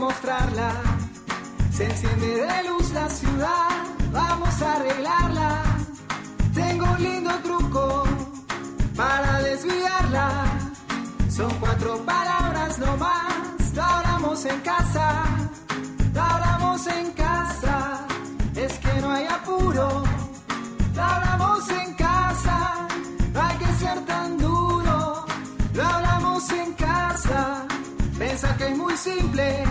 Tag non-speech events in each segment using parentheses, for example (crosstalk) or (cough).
mostrarla? Se enciende de luz la ciudad, vamos a arreglarla. Tengo un lindo truco para desviarla. Son cuatro palabras nomás, lo hablamos en casa, lo hablamos en casa. Es que no hay apuro, lo hablamos en casa, no hay que ser tan duro, lo hablamos en casa. Pensa que es muy simple,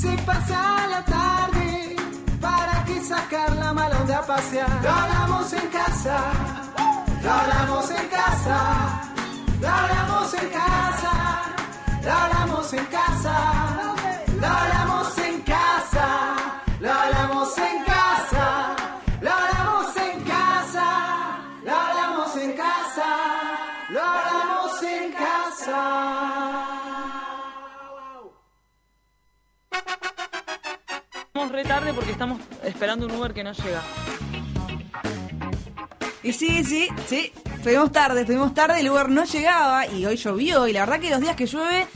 si pasa la tarde, ¿para qué sacar la mala onda a pasear? Lo en casa, lo hablamos en casa, lo hablamos en casa, lo hablamos en casa, porque estamos esperando un Uber que no llega. Y sí, sí, sí. Estuvimos tarde, estuvimos tarde, el Uber no llegaba y hoy llovió. Y la verdad que los días que llueve,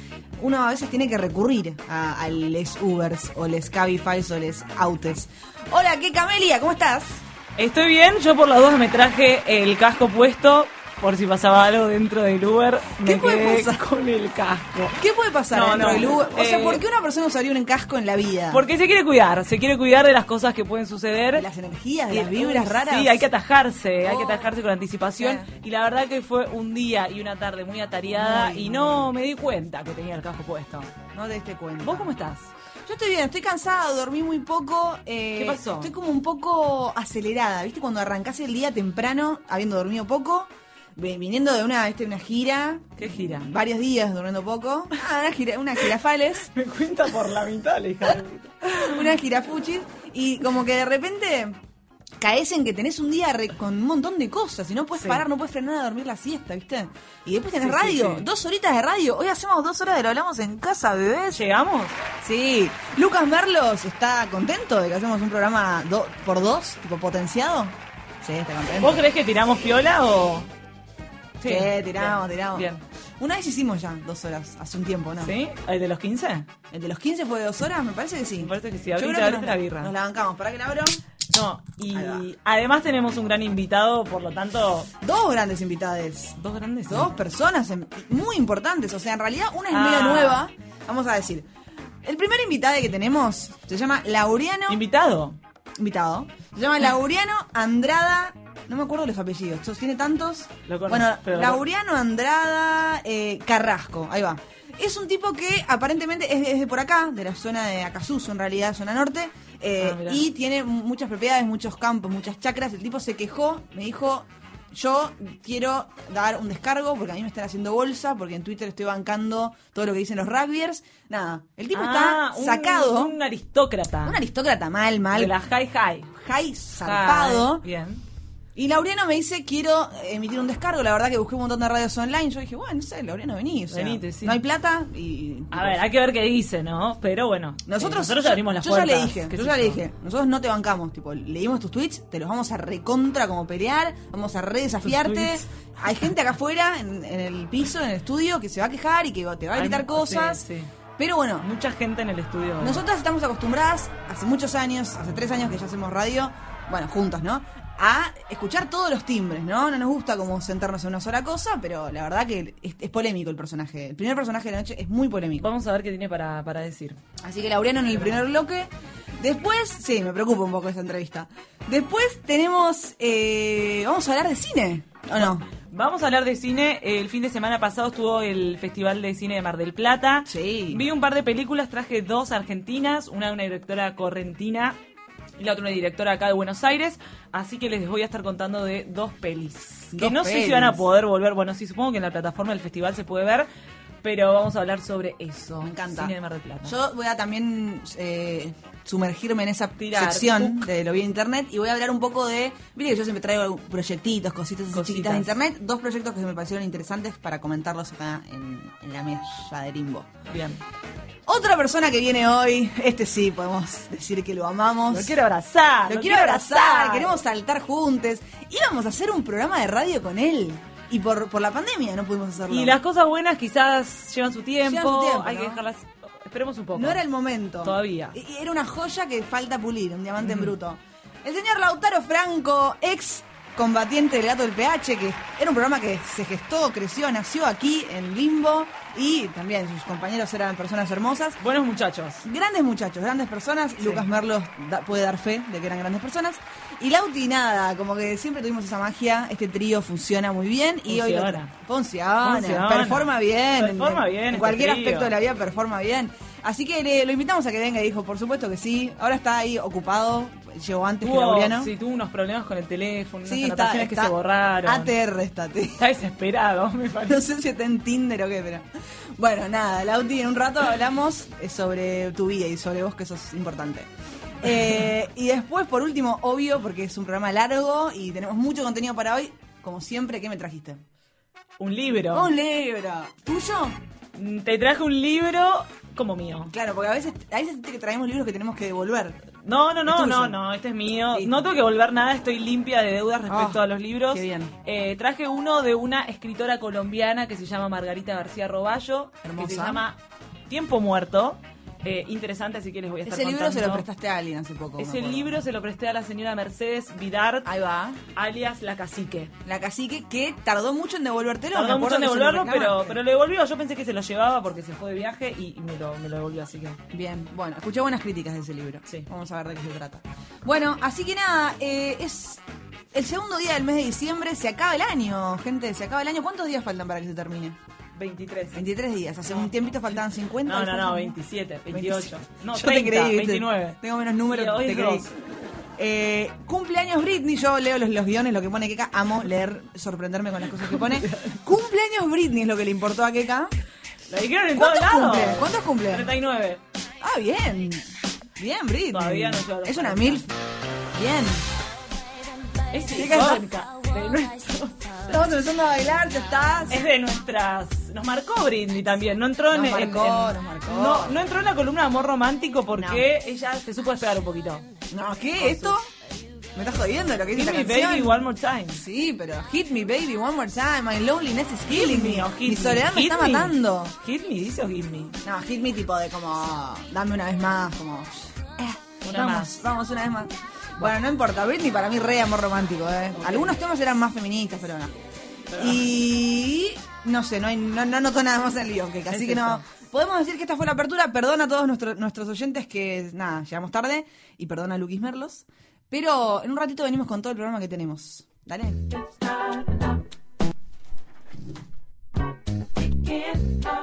uno a veces tiene que recurrir a, a les Ubers o les Cabify o les Autes. Hola, ¿qué Camelia? ¿Cómo estás? Estoy bien, yo por las dos me traje el casco puesto por si pasaba algo dentro del Uber. ¿Qué Me puede quedé pasar? con el casco. ¿Qué puede pasar No, dentro no, del Uber? O sea, eh, ¿por qué una persona usaría un casco en la vida? Porque se quiere cuidar, se quiere cuidar de las cosas que pueden suceder. De las energías, de las vibras raras. Sí, hay que atajarse, hay que Oh. atajarse con anticipación. Y la verdad que fue un día y una tarde muy atareada y no me di cuenta que tenía el casco puesto. No te diste cuenta. ¿Vos cómo estás? Yo estoy bien, estoy cansada, dormí muy poco. eh, ¿Qué pasó? Estoy como un poco acelerada, ¿viste? Cuando arrancás el día temprano, habiendo dormido poco, viniendo de una, ¿viste? una gira, ¿Qué gira? varios días durmiendo poco. Ah, una gira, una girafales, (laughs) Me cuenta por la mitad, la hija de puta. una girafuchis, y como que de repente caes en que tenés un día re- con un montón de cosas y no puedes Sí. parar, no puedes frenar a dormir la siesta, ¿viste? Y después tenés Sí, radio, sí. dos horitas de radio. Hoy hacemos dos horas de lo hablamos en casa, bebés. ¿Llegamos? Sí, Lucas Merlos está contento de que hacemos un programa do- por dos, tipo potenciado. Sí, está contento. ¿Vos creés que tiramos piola o...? Sí, tiramos, bien, tiramos. Bien. Una vez hicimos ya dos horas, hace un tiempo, ¿no? ¿Sí? ¿El de los 15? ¿El de los 15 fue de dos horas? Me parece que sí. Me parece que sí. Yo Abrite, creo que abrite nos, la birra. Nos la bancamos. ¿Para que la abro? No, y además tenemos un gran invitado, por lo tanto... Dos grandes invitadas. ¿Dos grandes? Dos personas muy importantes. O sea, en realidad una es Ah. medio nueva. Vamos a decir. El primer invitado que tenemos se llama Laureano. ¿Invitado? Invitado. Se llama Laureano Andrada. No me acuerdo los apellidos. Tiene tantos. Lo conozco, bueno, Laureano Andrada eh, Carrasco. Ahí va. Es un tipo que aparentemente es, es de por acá, de la zona de Acasuso, en realidad, zona norte. eh, Ah, y tiene muchas propiedades, muchos campos, muchas chacras. El tipo se quejó, me dijo. Yo quiero dar un descargo porque a mí me están haciendo bolsa, porque en Twitter estoy bancando todo lo que dicen los rugbyers. Nada, el tipo Ah, está un- sacado. Un, aristócrata. Un aristócrata mal, mal. De la high high. Jai zarpado. High, Bien. Y Laureano me dice, quiero emitir un descargo. La verdad que busqué un montón de radios online. Yo dije, bueno, no sé, Laureano, vení. O sea, Venite, sí. No hay plata y... A ver, hay que ver qué dice, ¿no? Pero bueno. Nosotros, eh, nosotros yo- abrimos las yo puertas. ya le dije, qué yo ya le dije, nosotros no te bancamos, tipo, leímos tus tweets, te los vamos a recontra como pelear, vamos a re desafiarte. tweets. Hay gente acá afuera, en, en el piso, en el estudio, que se va a quejar y que te va a gritar cosas. sí, sí. Pero bueno, Mucha gente en el estudio. Nosotras estamos acostumbradas, hace muchos años, hace tres años que ya hacemos radio, bueno, juntos, ¿no? A escuchar todos los timbres, ¿no? No nos gusta como sentarnos en una sola cosa, pero la verdad que es, es polémico el personaje. El primer personaje de la noche es muy polémico. Vamos a ver qué tiene para, para decir. Así que Laureano en el primer bloque. Después, sí, me preocupa un poco esta entrevista. Después tenemos, eh, vamos a hablar de cine, ¿o no? Vamos a hablar de cine. El fin de semana pasado estuvo el Festival de Cine de Mar del Plata. Sí. Vi un par de películas, traje dos argentinas, una de una directora correntina y la otra una directora acá de Buenos Aires. Así que les voy a estar contando de dos pelis. que no sé si van a poder volver. Bueno, sí, supongo que en la plataforma del festival se puede ver. Pero vamos a hablar sobre eso. Me encanta. Cine de Mar del Plata. Yo voy a también eh, sumergirme en esa Tirar. sección de lo en internet y voy a hablar un poco de. Viste que yo siempre traigo proyectitos, cositas Cositas. chiquitas de internet. Dos proyectos que me parecieron interesantes para comentarlos acá en, en la mesa de Limbo. Bien. Otra persona que viene hoy, este sí, podemos decir que lo amamos. Lo quiero abrazar. Lo quiero abrazar, queremos saltar juntos. Íbamos a hacer un programa de radio con él. Y por, por la pandemia no pudimos hacerlo. Y las cosas buenas quizás llevan su tiempo. Llevan su tiempo, hay que dejarlas. Esperemos un poco. No era el momento. Todavía. Era una joya que falta pulir, un diamante en bruto. El señor Lautaro Franco, ex combatiente del gato del PH, que era un programa que se gestó, creció, nació aquí en Limbo y también sus compañeros eran personas hermosas. Buenos muchachos. Grandes muchachos, grandes personas. Lucas Merlos da- puede dar fe de que eran grandes personas. Y Lauti, nada, como que siempre tuvimos esa magia. Este trío funciona muy bien. Y hoy lo Funciona. Performa bien. Performa en, bien En este cualquier trío. aspecto de la vida performa bien. Así que le- lo invitamos a que venga y dijo, por supuesto que sí. Ahora está ahí ocupado. Llegó antes que Tuvo, Laureano. sí, tuvo unos problemas con el teléfono, unas Sí, anotaciones que se borraron. ATR estate. Está desesperado, me parece. No sé si está en Tinder o qué, pero. Bueno, nada, Lauti, en un rato hablamos eh, sobre tu vida y sobre vos, que eso es importante. Eh, y después, por último, obvio, porque es un programa largo y tenemos mucho contenido para hoy, como siempre, ¿qué me trajiste? Un libro. Un libro. ¿Tuyo? Mm, Te traje un libro como mío. Claro, porque a veces, a veces que traemos libros que tenemos que devolver. No, no, no, no, no, este es mío. No tengo que volver nada, estoy limpia de deudas respecto Ah, a los libros. qué bien. Eh, traje uno de una escritora colombiana que se llama Margarita García Roballo, que Hermosa. se llama Tiempo Muerto. Eh, interesante, así que les voy a estar Ese libro se lo prestaste a alguien hace poco. Ese libro se lo presté a la señora Mercedes Vidart, Ahí va. alias La Cacique. La cacique que tardó mucho en devolvértelo. Tardó mucho en lo devolverlo, pero, pero lo devolvió. Yo pensé que se lo llevaba porque se fue de viaje y, y me, lo, me lo devolvió, así que... Bien, bueno, escuché buenas críticas de ese libro. Sí. Vamos a ver de qué se trata. Bueno, así que nada, eh, es el segundo día del mes de diciembre, se acaba el año, gente, se acaba el año. ¿Cuántos días faltan para que se termine? 23. 23 días, hace un tiempito faltaban 50. No, no, no, faltan- 27, 28. No, Yo 30, te creí, ¿viste? 29. Tengo menos números, hoy te creí. Eh, cumpleaños Britney, yo leo los, los guiones, lo que pone Keka, amo leer, sorprenderme con las cosas que pone. (laughs) cumpleaños Britney es lo que le importó a Keka. La dijeron en todos ¿Cuántos lados. cumple? ¿Cuántos cumple? 39. Ah, bien. Bien, Britney. Todavía no lloro. Es una milf. Bien. Es ¿Qué icónica. De nuestro- Estamos empezando a bailar, ya estás. Es de nuestras. Nos marcó Britney también. No entró en, Nos en- marcó, en- nos marcó. No, no entró en la columna de amor romántico porque ella se supo despegar un poquito. No, ¿qué? ¿Esto? ¿Me estás jodiendo lo que dice Hit la me canción? baby one more time. Sí, pero hit me baby one more time. My loneliness is killing me. o hit Mi soledad me Hit está matando. Hit me, dice o hit me. No, hit me tipo de como, dame una vez más, como... eh, Una vamos, más. vamos una vez más. Bueno, no importa, Britney para mí re amor romántico, ¿eh? Algunos temas eran más feministas, pero no. Y no sé, no, hay, no, no noto nada más en el guion, que así Es que no... eso. Podemos decir que esta fue la apertura, perdona a todos nuestros nuestros oyentes que, nada, llegamos tarde, y perdona a Luquis Merlos, pero en un ratito venimos con todo el programa que tenemos. Dale. Can't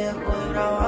Dejo de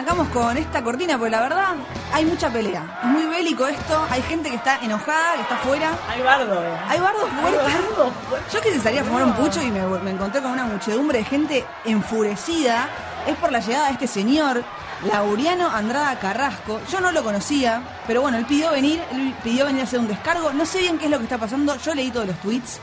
arrancamos con esta cortina, porque la verdad hay mucha pelea. Es muy bélico esto. Hay gente que está enojada, que está afuera. Hay bardo, eh. Hay bardos fuertes. bardo fuerte. Yo que salí a fumar un pucho y me, me encontré con una muchedumbre de gente enfurecida. Es por la llegada de este señor, Lauriano Andrada Carrasco. Yo no lo conocía, pero bueno, él pidió venir, él pidió venir a hacer un descargo. No sé bien qué es lo que está pasando. Yo leí todos los tweets.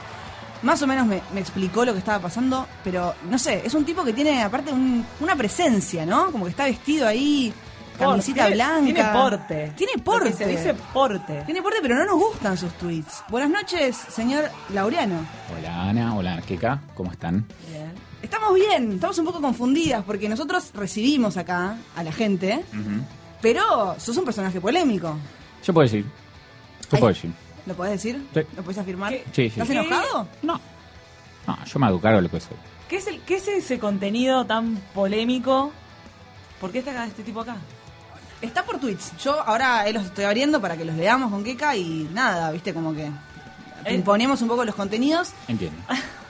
Más o menos me, me explicó lo que estaba pasando, pero no sé, es un tipo que tiene aparte un- una presencia, ¿no? Como que está vestido ahí, camisita blanca. Tiene porte. Tiene porte. se dice porte. Tiene porte, pero no nos gustan sus tweets. Buenas noches, señor Laureano. Hola Ana, hola Arqueca, ¿cómo están? Bien. Estamos bien, estamos un poco confundidas porque nosotros recibimos acá a la gente, pero sos un personaje polémico. Yo puedo decir. Yo Ay. puedo decir. ¿Lo podés decir? Sí. ¿Lo podés afirmar? ¿Qué? Sí, sí. ¿Estás enojado? No. No, yo me de lo que soy. ¿Qué es, el, ¿Qué es ese contenido tan polémico? ¿Por qué está acá este tipo acá? Está por tweets. Yo ahora eh, los estoy abriendo para que los leamos con Keka y nada, viste, como que Eh. imponemos un poco los contenidos. Entiendo.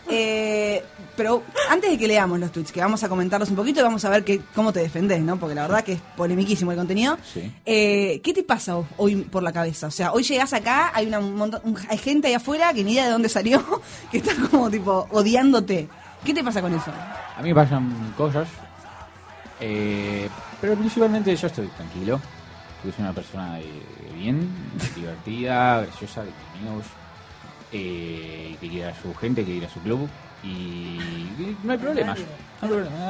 Eh, pero antes de que leamos los tweets, que vamos a comentarlos un poquito y vamos a ver que, cómo te defendés, ¿no? Porque la verdad que es polemiquísimo el contenido. Sí. Eh, ¿Qué te pasa hoy por la cabeza? O sea, hoy llegás acá, hay una un hay gente ahí afuera que ni idea de dónde salió, (laughs) que está como tipo odiándote. ¿Qué te pasa con eso? A mí me pasan cosas, eh, pero principalmente yo estoy tranquilo, porque soy una persona de, de bien, divertida, graciosa, de amigos, eh, que quiere a su gente, que quiere a su club, y, y no hay. No problema.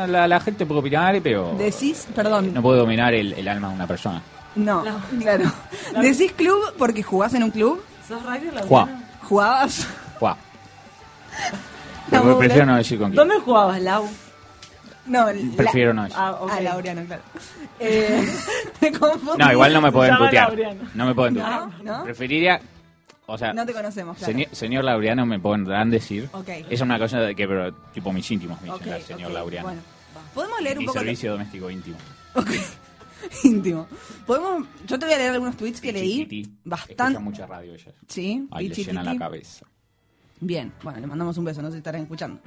La, la gente puede opinar, pero Decís, perdón, no puedo dominar el, el alma de una persona. no, claro. Decís club porque jugás en un club, ¿Sos radio, Laura? Juá. jugabas. Guau. (laughs) No, Pero prefiero no decir con quién. ¿Dónde jugabas, Lau? No, la- Prefiero no decir. Ah. Ah, Laureano, claro. Eh, (laughs) me confundí. No, igual no me pueden putear. No me pueden No, putear. ¿no? Preferiría, o sea, No te conocemos, claro. Señor, señor Laureano me podrán decir. Ok. Es una cosa de que, pero, tipo, mis íntimos me Ok, dicen, señor ok, Laureano. Bueno, podemos leer un Mi poco. servicio doméstico íntimo. Ok. (laughs) Íntimo. Podemos. Yo te voy a leer algunos tweets que leí. Bastante. mucha radio ellas. Sí, Ahí le llena la cabeza. Bien, bueno, le mandamos un beso, no sé si estarán escuchando.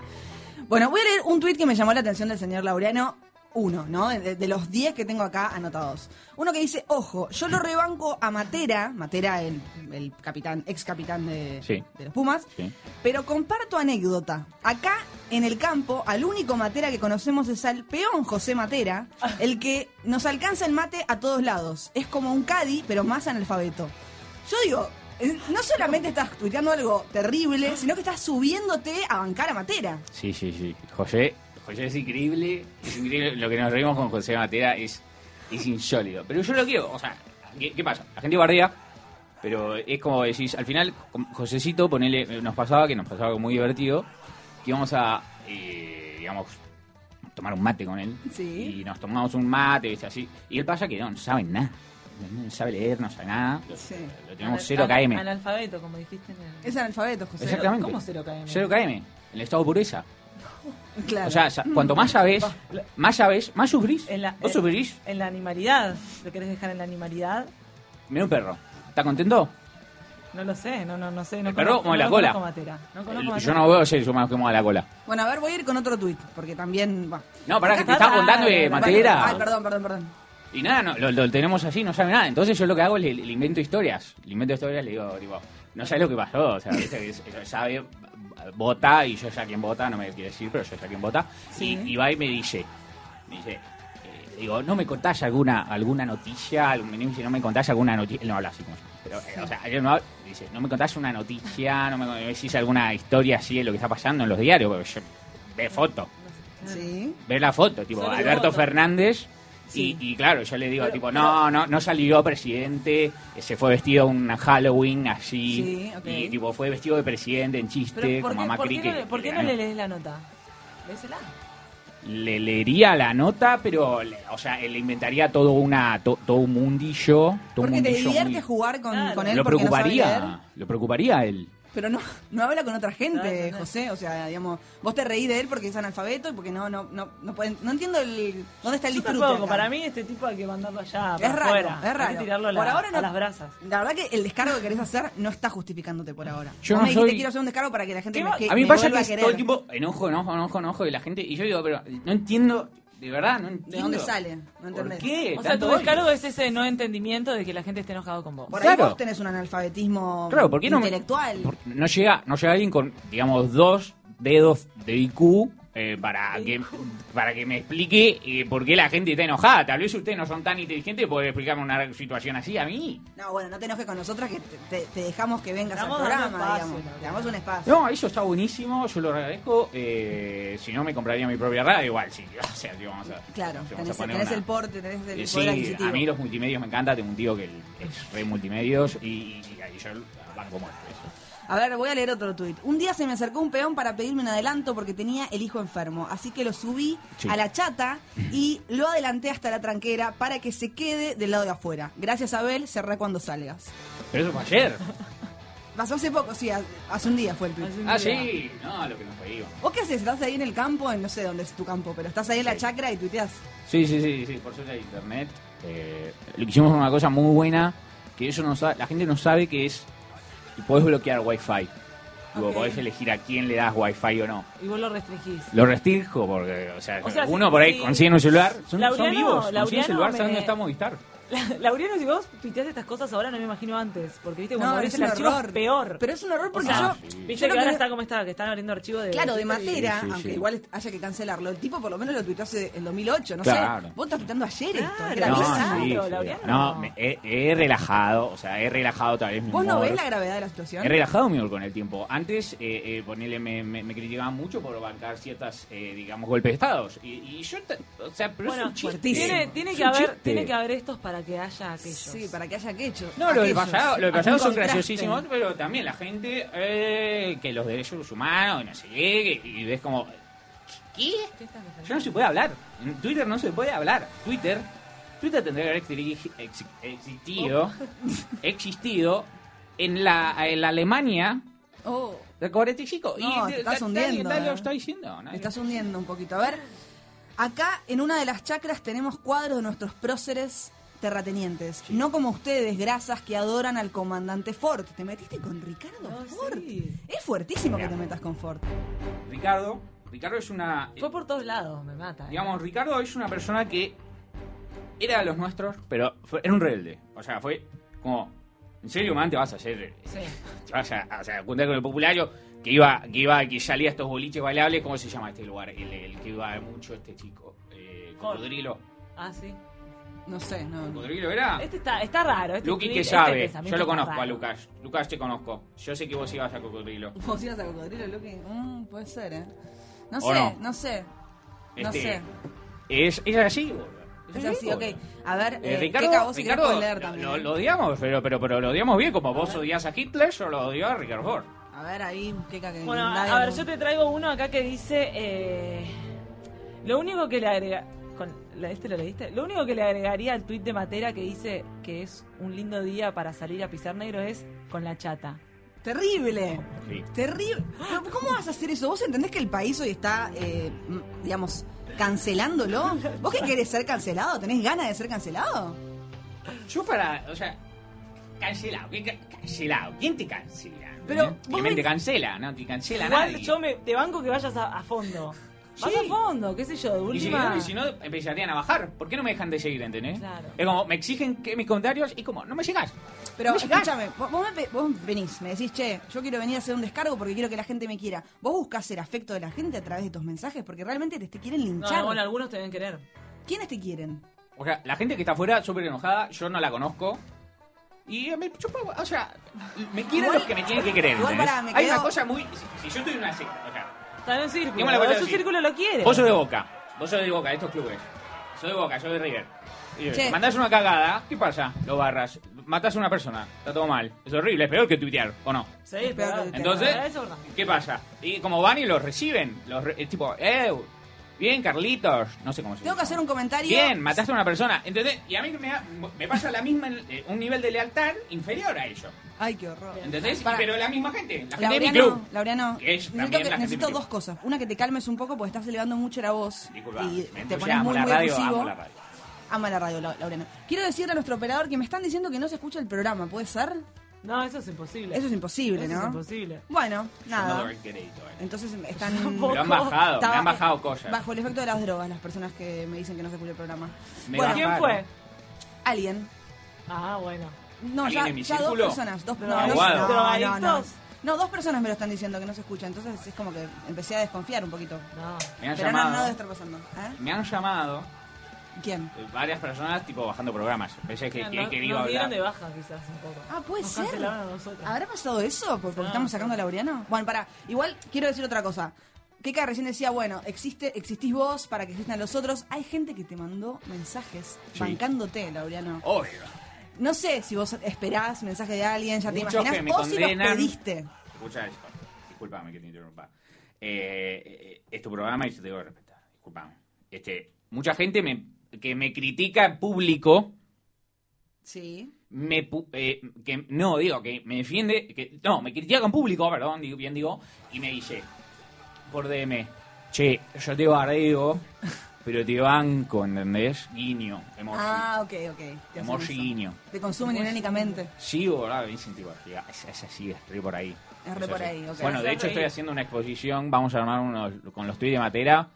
Bueno, voy a leer un tweet que me llamó la atención del señor Laureano. Uno, ¿no? De, de los 10 que tengo acá anotados. Uno que dice, ojo, yo lo rebanco a Matera, Matera el, el capitán, ex capitán de, Sí. de los Pumas, Sí. pero comparto anécdota. Acá, en el campo, al único Matera que conocemos es al peón José Matera, (laughs) el que nos alcanza el mate a todos lados. Es como un Cadi, pero más analfabeto. Yo digo, eh, no solamente estás tuiteando algo terrible, sino que estás subiéndote a bancar a Matera. Sí, sí, sí. José, José es increíble. Es increíble. Lo que nos reímos con José Matera es, es insólido. Pero yo lo quiero. O sea, ¿qué, qué pasa? La gente bardea. Pero es como decís, al final, Josecito, ponele, nos pasaba que nos pasaba algo muy divertido, que íbamos a, eh, digamos, tomar un mate con él. Sí. Y nos tomamos un mate, ¿viste? así. Y él pasa que no, no sabe nada. No, sabe leer, no sabe nada. Lo, Sí. lo tenemos Anal- 0 anal- KM. Analfabeto, como dijiste en el... Es analfabeto, José. Exactamente. ¿Cómo 0 KM? 0 KM. El estado de pureza. Claro. O sea, cuanto más sabes, más sabes, más sufrís. En la, ¿Vos en- sufrís? En la animalidad. ¿Lo querés dejar en la animalidad? Mira un perro. ¿Está contento? No lo sé, no, no, no sé. No El perro mueve la no cola. conozco Matera. No conozco El- Matera. yo no veo me quemo a la cola. Bueno, a ver, voy a ir con otro tweet, porque también... va. No, pará, que te Acá estaba está, contando de vale, Matera. Ay, perdón, perdón, perdón. Y nada, no, lo, lo tenemos así, no sabe nada. Entonces yo lo que hago es le, le invento historias. Le invento historias, le digo, tipo, no sabes lo que pasó. O sea, viste que sabe, vota, y yo ya quien vota, no me quiere decir, pero yo ya quien vota. Sí. Y, y va y me dice, me dice, eh, digo, ¿no me contás alguna alguna noticia? Me dice, ¿no me contás alguna noticia? Él no habla así como yo. Pero, eh, o sea, él no habla- dice, ¿no me contás una noticia? ¿No me, me decís alguna historia así de lo que está pasando en los diarios? Porque yo ve foto Sí. ver la foto, tipo Alberto foto. Fernández. Sí. Y, y claro, yo le digo, Pero- tipo, no, no, no salió presidente, se fue vestido un Halloween así, Sí, ok. y tipo fue vestido de presidente en Pero, chiste, ¿por, como a qué, por, Macri qué que, no, le, por qué no le lees la nota? Léesela. Le leería la nota, pero, le- o sea, le inventaría todo una, to- todo un mundillo, todo un Porque te mundillo divierte muy- jugar con, Claro. con él lo porque no sabe leer. preocuparía, lo preocuparía a él. Pero no, (laughs) no habla con otra gente, no. José. O sea, digamos, vos te reís de él porque es analfabeto y porque no, no, no, no pueden, no entiendo el, dónde está el Yo disfrute. tampoco, acá. para mí este tipo hay que mandarlo allá, es para raro, afuera. es Hay raro. que tirarlo a, por la- ahora no, a las brasas. La verdad que el descargo que querés hacer no está justificándote por ahora. Yo Vos no me dijiste soy- quiero hacer un descargo para que la gente ¿Qué me, que A mí me pasa que a todo el tiempo enojo, enojo, enojo, enojo de la gente, y yo digo, pero no entiendo, de verdad, no entiendo. ¿De dónde sale? No ¿Por entendés. qué? O sea, tu descargo es ese no entendimiento de que la gente esté enojado con vos. Por Claro. ahí vos tenés un analfabetismo Claro, ¿por qué no me- intelectual. por- no llega no llega alguien con digamos dos dedos de IQ eh, para que para que me explique eh, por qué la gente está enojada tal vez ustedes no son tan inteligentes pueden explicarme una situación así a mí No, bueno, no te enojes con nosotras que te, dejamos que vengas al programa, espacio, digamos. damos un espacio. no eso está buenísimo yo lo agradezco eh, si no me compraría mi propia radio igual sí (laughs) o sea sí, vamos a Claro, vamos a tenés, poner tenés una- el porte, tenés el Eh, poder sí, adquisitivo. a mí los multimedios me encanta tengo un tío que es re multimedios y, y, y yo banco muerto A ver, voy a leer otro tuit. Un día se me acercó un peón para pedirme un adelanto porque tenía el hijo enfermo, así que lo subí Sí. a la chata y lo adelanté hasta la tranquera para que se quede del lado de afuera. Gracias, Abel, cerré cuando salgas. pero eso fue ayer Pasó hace poco, sí, ha- hace un día fue el tuit. Ah sí no lo que nos reímos ¿Vos qué haces? ¿Estás ahí en el campo? En no sé dónde es tu campo, pero estás ahí en la Sí. chacra y tuiteás. Sí, sí, sí, sí, por suerte hay internet. Eh, lo que hicimos fue una cosa muy buena, que eso no sabe, la gente no sabe que es, que podés bloquear Wi-Fi. Digo, Ok. podés elegir a quién le das Wi-Fi o no. Y vos lo restringís. Lo restringo porque, o sea, O sea, uno por ahí consigue un celular, son, son Laureano- vivos, consiguen celular, me- ¿saben dónde está Movistar? (laughs) Laureano, si vos tuiteas estas cosas ahora, no me imagino antes. Porque viste, cuando No, abrís es el archivo es peor. Pero es un horror porque O sea, yo. Viste yo que ahora que- está como está, que están abriendo archivos de. Claro, de Matera, Sí, sí, aunque sí. igual haya que cancelarlo. El tipo por lo menos lo tuiteó hace en 2008, no Claro. sé. Vos estás tuiteando ayer esto, Claro, es no, No. Laureano. Me- he, he relajado, o sea, he relajado tal vez mi ¿Vos no ves la gravedad de la situación? He relajado mi humor con el tiempo. Antes, eh, eh, ponele, me, me, me criticaban mucho por bancar ciertas, eh, digamos, golpes de estados. Y, y yo, o sea, pero Bueno, es un chiste. tiene, tiene Es que un haber, chiste. tiene que haber estos para que haya aquellos. Sí, para que haya que hecho. No, lo del pasado, lo del pasado son contraste. graciosísimos, pero también la gente, eh, que los derechos humanos, y no sé qué, que- y ves como, ¿qué? ¿Qué? Ya no se puede hablar. En Twitter no se puede hablar. Twitter, Twitter tendría que haber exi- ex- existido, (laughs) existido en la, en la Alemania Oh, del 45. No, te estás da- hundiendo, Nadie, nadie lo eh. está diciendo. nadie. te estás hundiendo un poquito. A ver, acá en una de las chacras tenemos cuadros de nuestros próceres terratenientes. No como ustedes, grasas que adoran al comandante Ford. ¿Te metiste con Ricardo No, Ford? sí. Es fuertísimo que te metas con Ford. Ricardo, Ricardo es una... Fue por todos lados, me mata. eh. Digamos, Ricardo es una persona que era de los nuestros, pero fue- era un rebelde. O sea, fue como, ¿en serio, man, te vas a hacer... Sí. Te vas a, o sea, juntar con el populario que iba, que iba, que salía a estos boliches bailables, ¿cómo se llama este lugar? El, el que iba mucho este chico. Eh, Cocodrilo. Ah, sí. No sé, no. ¿Cocodrilo era? Este está, está raro. Este Luqui que este sabe, pensamiento yo lo conozco a. Lucas. Lucas te conozco. Yo sé que vos ibas a Cocodrilo. (laughs) ¿Vos ibas a cocodrilo, Luqui? Mm, puede ser, ¿eh? No ¿O sé, no? no, sé. No Este, sé. Es, es así, boludo. Es así, ok. A ver, Eh, eh, Ricardo, si querés Ricardo leer lo- también. lo, ¿eh? lo odiamos, pero, pero, pero lo odiamos bien, como vos odias a Hitler, yo lo odio a Ricardo Ford. A ver, ahí, Keka, que Bueno, a, a ver, no- yo te traigo uno acá que dice. eh, lo único que le agrega. Con, la- ¿Este lo leíste? Lo único que le agregaría al tuit de Matera que dice que es un lindo día para salir a pisar negro es con la chata. Terrible. Sí. Terrible. Pero, ¿Cómo vas a hacer eso? ¿Vos entendés que el país hoy está, eh, digamos, cancelándolo? ¿Vos qué querés ser cancelado? ¿Tenés ganas de ser cancelado? Yo para, o sea, cancelado, ¿qué ca- cancelado? ¿Quién te cancela? Pero ¿Eh? vos ¿Quién te cancela? No te cancela Igual nadie. yo me, te banco que vayas a, a fondo. Sí. a fondo, qué sé yo, de Y si, última. no, y si no, empezarían a bajar. ¿Por qué no me dejan de seguir, entendés? Claro. Es como, me exigen que mis comentarios y como, no me sigas. Pero No me escúchame, vos, vos me vos venís, me decís, che, yo quiero venir a hacer un descargo porque quiero que la gente me quiera. ¿Vos buscas el afecto de la gente a través de tus mensajes? Porque realmente te, te quieren linchar. no, bueno, algunos te deben querer. ¿Quiénes te quieren? O sea, la gente que está afuera, súper enojada, yo no la conozco. Y me chupa, o sea, me quieren Igual- los que me tienen que querer. igual pará, me Hay quedo- una cosa muy. Si, si yo estoy en una secta, o sea, Está en un círculo. Su así. círculo lo quiere. Vos sos de Boca, vos sos de Boca, de estos clubes. Soy de Boca, soy de River. Y Che. Mandás una cagada, ¿qué pasa? Lo barras, matás a una persona, está todo mal. Es horrible, es peor que tuitear, ¿o no? Sí, Es peor pero- Entonces, pero eso es verdad. ¿qué pasa? Y como van y los reciben, los re- es tipo, eh, bien, Carlitos, no sé cómo se Tengo que hacer un comentario. Bien, mataste a una persona, ¿entendés? Y a mí me, da- me pasa la misma, eh, un nivel de lealtad inferior a ello, Ay, qué horror. ¿entendés? Pará. Pero la misma gente, la gente de mi Laureano, club. Laureano, Que es necesito, también que- la gente necesito de mi dos cosas. Una, que te calmes un poco porque estás elevando mucho la voz Disculpa, y me te pones entusiasmo, muy, la muy radio, efusivo. amo la radio. Ama la radio, Lau- Laureano. Quiero decirle a nuestro operador que me están diciendo que no se escucha el programa, ¿puede ser? No, eso es imposible. Eso es imposible, Eso ¿no? es imposible. Bueno, nada. no doy crédito, eh. Entonces (laughs) están Tampoco. Me han bajado, me han bajado cosas. bajo el efecto de las drogas las personas que me dicen que no se escucha el programa. Me bueno, ¿Quién fue? alguien. Ah, bueno. No, ¿Alguien ya, en mi ya dos personas. Dos, no, no, no, no, no. No, dos personas me lo están diciendo que no se escucha. Entonces es como que empecé a desconfiar un poquito. No. Me han Pero no, llamado, no debe estar pasando. ¿eh? me han llamado ¿Quién? eh, varias personas tipo bajando programas. Pensé que, que querido nos dieron hablar. de baja quizás un poco. Ah, puede Nos ser. a. ¿Habrá pasado eso? ¿Por- Porque No, estamos sacando a. Laureano. Bueno, para. Igual quiero decir otra cosa. Keka recién decía, bueno, existe, existís vos para que existan los otros. Hay gente que te mandó mensajes Sí. bancándote, Laureano. Obvio. No sé si vos esperás mensaje de alguien, ya te imaginás, que me o si los pediste. Escucha esto. Disculpame que te interrumpa. Eh, eh, es tu programa y te debo respetar. Disculpame. Este, mucha gente me, que me critica en público Sí. me pu- eh, que no digo que me defiende que no me critica en público perdón digo, bien digo y me dice por DM che yo te bardeo pero te banco, ¿entendés? Guiño, emoji. Ah, ok, ok. Te emoji guiño. Te consumen irónicamente. Sí, boludo, me dicen tipo, "Ya, es, es así, es re por ahí. Es re Es por así. ahí, ok. Bueno, de hecho estoy haciendo una exposición, vamos a armar unos con los tweets de Matera,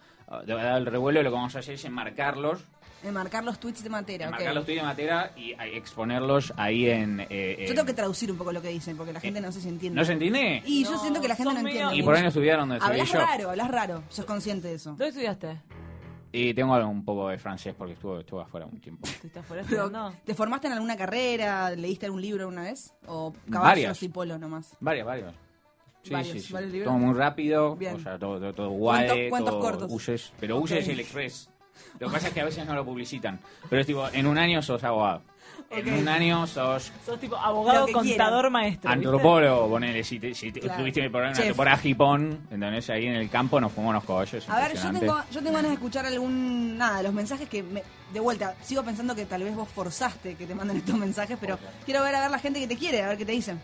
de verdad el revuelo, lo que vamos a hacer es enmarcarlos, Enmarcar los tweets de Matera, enmarcar los tweets de Matera y eh, exponerlos ahí en... eh, Yo en- tengo que traducir un poco lo que dicen, porque la gente no sé si entiende. ¿No se entiende? Y yo No, siento que la gente no medio- entiende. Y por ahí no estudiaron donde Hablas estudié yo. raro, hablas raro. Sos consciente de eso. ¿Dónde estudiaste? Y tengo un poco de francés porque estuve, estuve afuera un tiempo. ¿Estuviste afuera Pero, estudiando? ¿Te formaste en alguna carrera? ¿Leíste algún libro alguna vez? ¿O caballos Varias. y polo nomás? Varios, varios. Sí, Varios, sí, sí. varios libros. Todo muy rápido, Bien. o sea, todo, todo, todo guade, ¿Cuántos todo cortos? uses, pero Ok. uses el express. Lo que pasa es que a veces no lo publicitan. Pero es tipo, en un año sos abogado. En un año sos Sos tipo abogado, contador, quieran. maestro. ¿viste? antropólogo, ponele. Si, te, si te- Claro. tuviste por una temporada hipón, ¿entendés? Ahí en el campo nos fumamos unos cogollos. A ver, yo tengo, yo tengo ganas de escuchar algún. Nada, los mensajes que. me- de vuelta, sigo pensando que tal vez vos forzaste que te manden estos mensajes, pero quiero ver a ver la gente que te quiere, a ver qué te dicen.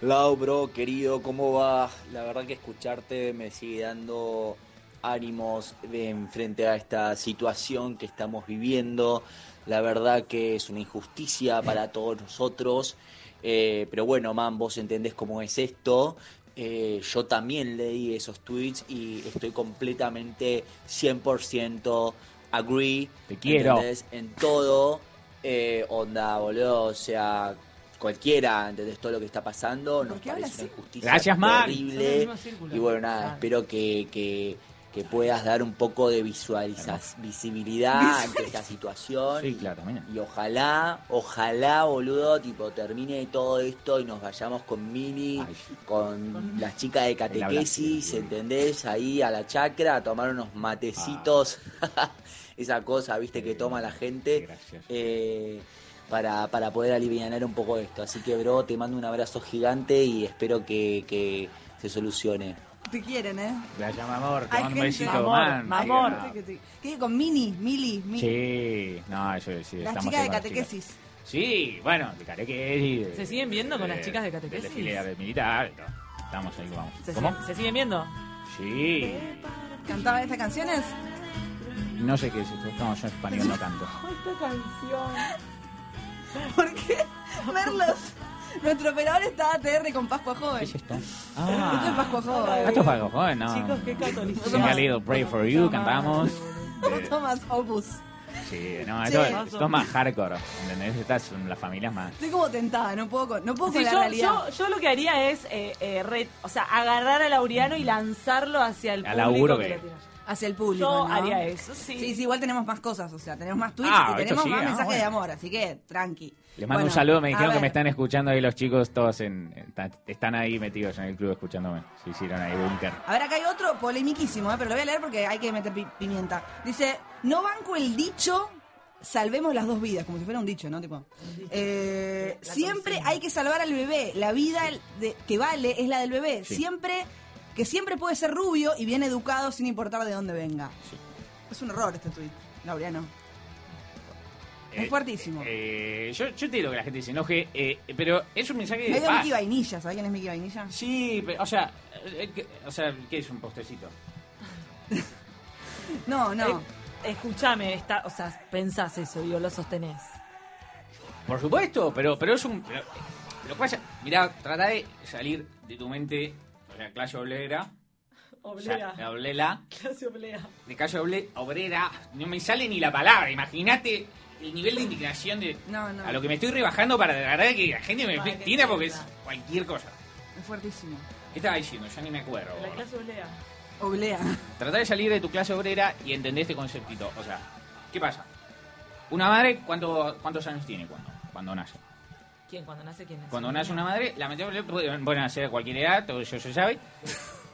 Lau, bro, querido, ¿cómo va? La verdad que escucharte me sigue dando ánimos en frente a esta situación que estamos viviendo. La verdad que es una injusticia para todos nosotros. Eh, pero bueno, man, vos entendés cómo es esto. Eh, yo también leí esos tweets y estoy completamente 100% agree. Te quiero. ¿entendés? En todo. Eh, onda, boludo, o sea, cualquiera, ¿entendés? Todo lo que está pasando. Nos ¿Por qué habla parece una injusticia Gracias, man. Terrible. círculo. Y bueno, nada, espero que, que, que puedas dar un poco de visualiza- visibilidad (laughs) ante esta situación. Sí, claro, también. Y ojalá, ojalá, boludo, tipo, termine todo esto y nos vayamos con Mini, Ay. con las chicas de catequesis, ¿entendés? Ahí a la chacra a tomar unos matecitos, (laughs) esa cosa, viste, que toma la gente. Gracias. eh, para, para poder aliviar un poco esto. Así que, bro, te mando un abrazo gigante y espero que, que se solucione. Te quieren, ¿eh? Gracias, mi amor. Te mando un besito, Amor, man. amor. Sí, Que te- ¿Qué? Con Mini, Mili, Mili. Sí, no, eso sí. Las estamos chicas de catequesis. chicas. Sí, bueno, de catequesis. de- ¿Se siguen viendo con las chicas de catequesis? desfile de militar todo. Estamos ahí, vamos. ¿Se, ¿Cómo? siguen- ¿Se siguen viendo? Sí. ¿Cantaban estas canciones? No sé qué es esto. No, yo en español no (laughs) canto. Esta canción. ¿Por qué? (laughs) Merlos. Nuestro operador está ATR con Pascua ¿Qué Joven. es esto? Esto es Ah, Pascua Joven. esto es los jóvenes, no. Chicos, qué catolicismo. Sing a little pray for you, cantamos. Tomás Opus. Sí, no, esto, esto es más hardcore, ¿entendés? Estas son las familias más... Estoy como tentada, no puedo con, no puedo Sí, con la yo, realidad. yo, yo lo que haría es eh, eh, re- o sea, agarrar a Laureano y lanzarlo hacia el Al público. laburo que que-. Hacia el público. Yo ¿no? haría eso, sí. Sí, sí, igual tenemos más cosas, o sea, tenemos más tweets Ah, y tenemos sí, más ah, mensajes de amor, así que tranqui. Les mando un saludo, me dijeron que me están escuchando ahí los chicos todos en... en- están ahí metidos en el club escuchándome. Se hicieron ahí búnker. A ver, acá hay otro polemiquísimo, ¿eh? pero lo voy a leer porque hay que meter pi- pimienta. Dice, no banco el dicho, salvemos las dos vidas, como si fuera un dicho, ¿no? Tipo, eh, siempre hay que salvar al bebé, la vida de- que vale es la del bebé. Sí. Siempre, que siempre puede ser rubio y bien educado sin importar de dónde venga. Sí. Es un error este tuit, Laureano. Es Eh, fuertísimo. eh, yo, yo entiendo que la gente se enoje, eh, pero es un mensaje de Medio paz. Mickey Vainilla, ¿sabes quién es Mickey Vainilla? Sí, pero, o sea, eh, que- o sea, ¿qué es un postecito? (laughs) No, no. Eh, escúchame, está, o sea, pensás eso, digo, lo sostenés. Por supuesto, pero, pero es un. Pero, lo que pasa, mirá, trata de salir de tu mente, sea, clase obrera. o sea, la oblela, Clase oblea. de clase oble- obrera, no me sale ni la palabra. Imagínate el nivel de indignación de. No, no. A lo que me estoy rebajando para de verdad que la gente me Para que porque es entienda. cualquier cosa. Es fuertísimo. ¿Qué estaba diciendo? Ya ni me acuerdo. La clase oblea. Oblea. Tratar de salir de tu clase obrera y entender este conceptito. O sea, ¿qué pasa? Una madre, ¿cuánto, ¿cuántos años tiene cuando, cuando nace? ¿Quién? Cuando nace quién? Cuando nace una madre, lamentablemente puede- pueden nacer a cualquier edad, todo eso se sabe.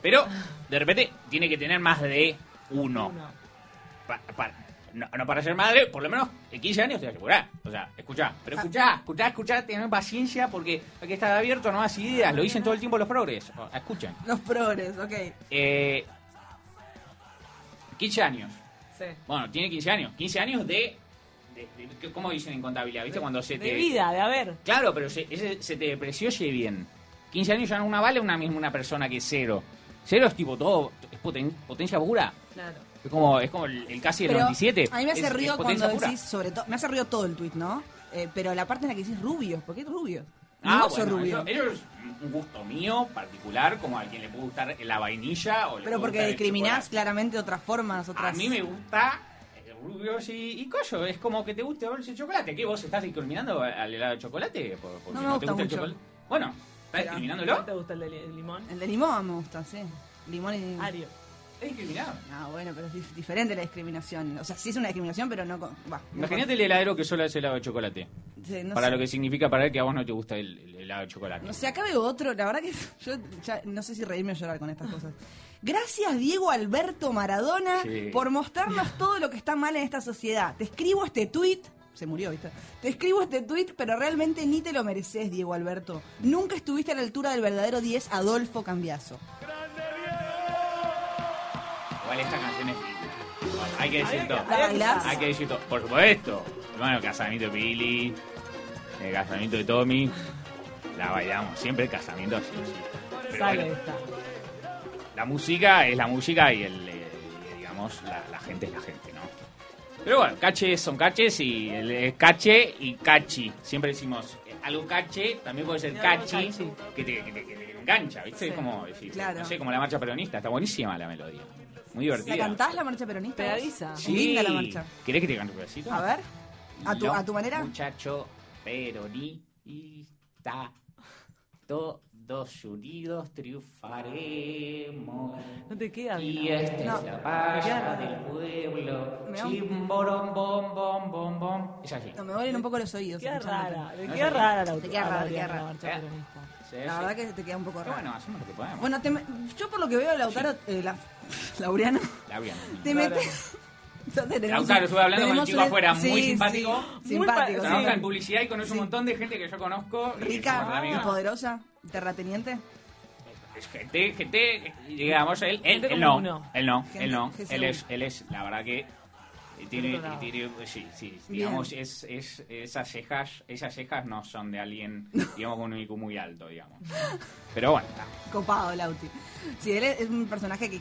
Pero, de repente, tiene que tener más de uno. Uno. Pa- pa- no, no para ser madre, por lo menos en 15 años te asegurar. O sea, escuchá, pero escuchá, escuchá, escuchá, tener paciencia porque hay que estar abierto a nuevas ideas. Lo dicen todo el tiempo los progres. O- Escuchen. Los progres, ok. Eh, 15 años. Sí. Bueno, tiene 15 años. 15 años de. De- de- ¿Cómo dicen en contabilidad? ¿Viste? Cuando se te. De vida, de haber. Claro, pero se, ese se te depreció bien. 15 años ya no una vale una misma una persona que cero. Cero es tipo todo, es poten- potencia pura. Claro. Es como, es como el, el casi del Pero 97. A mí me hace es- potencia cuando pura. decís, sobre todo, me hace ruido todo el tweet, ¿no? Eh, pero la parte en la que decís rubios, ¿por qué rubios? Ah, bueno, rubio. eso, eso es un gusto mío particular, como a quien le puede gustar la vainilla o le pero puede porque discriminás claramente otras formas, otras... A mí me gusta rubios y, y collo. Es como que te guste dulce de chocolate. ¿Qué vos estás discriminando al helado de chocolate? ¿Por, porque No me te gusta el chocolate? Bueno, ¿estás discriminándolo? ¿Te gusta el de li- el limón? El de limón me gusta, sí. Limón y... Ario. ¿Es discriminado? Ah, bueno, pero es dif- diferente la discriminación. O sea, sí es una discriminación, pero no... con- Va, Imagínate el heladero que solo hace helado de chocolate. Sí, no para sé. lo que significa para él que a vos no te gusta el, el helado de chocolate. No sé, acá veo otro, la verdad que (laughs) yo ya no sé si reírme o llorar con estas cosas. Gracias Diego Alberto Maradona Sí. por mostrarnos todo lo que está mal en esta sociedad. Te escribo este tweet, se murió, ¿viste? Te escribo este tweet, pero realmente ni te lo mereces, Diego Alberto. Nunca estuviste a la altura del verdadero 10 Adolfo Cambiazo. Igual esta canción es linda. Bueno, hay que decir todo. ¿La bailás? Hay que decir todo. Por supuesto. Hermano, el casamiento de Billy. El casamiento de Tommy. La bailamos. Siempre el casamiento así. Pero Sale bueno, esta. La música es la música y el, eh, digamos, la, la gente es la gente, ¿no? Pero bueno, caches son caches y el, cache y cachi. Siempre decimos eh, algo cache, también puede ser cachi, que te, que te- que te engancha, ¿viste? Sí. Es como, decir, Claro. no sé, como la marcha peronista. Está buenísima la melodía. Muy divertida. ¿La cantás la marcha peronista? Pegadiza. Es Sí. Linda la marcha. ¿Querés que te cante un pedacito? A ver, a tu, Los a tu manera. Muchacho peronista, todos unidos triunfaremos. No te queda Y bien. esta No. es la paya del pueblo. Chimborom, bom, bom, bom, bom. Es así. No, me duelen un poco los oídos. Queda escuchándote. rara. No queda rara la Te queda rara, te queda rara. Sí, La sí. verdad que te queda un poco raro. bueno, hacemos lo que podemos. Bueno, te me- yo por lo que veo, Lautaro, eh, la, Laureano, (laughs) La bien. te metes. Entonces tenemos Lautaro, estuve hablando con el chico un- afuera, muy simpático. sí, simpático. Trabaja sí. en publicidad y conoce un montón de gente que yo conozco. Rica y poderosa, terrateniente. Es gente, gente, digamos, él, él, él no, él no, Gente él no, él es, él es, la verdad que tiene, tiene- sí, sí, digamos, es, es, esas cejas, esas cejas no son de alguien, digamos, con un IQ muy alto, digamos. Pero bueno. Copado, Lauti. Sí, él es es un personaje que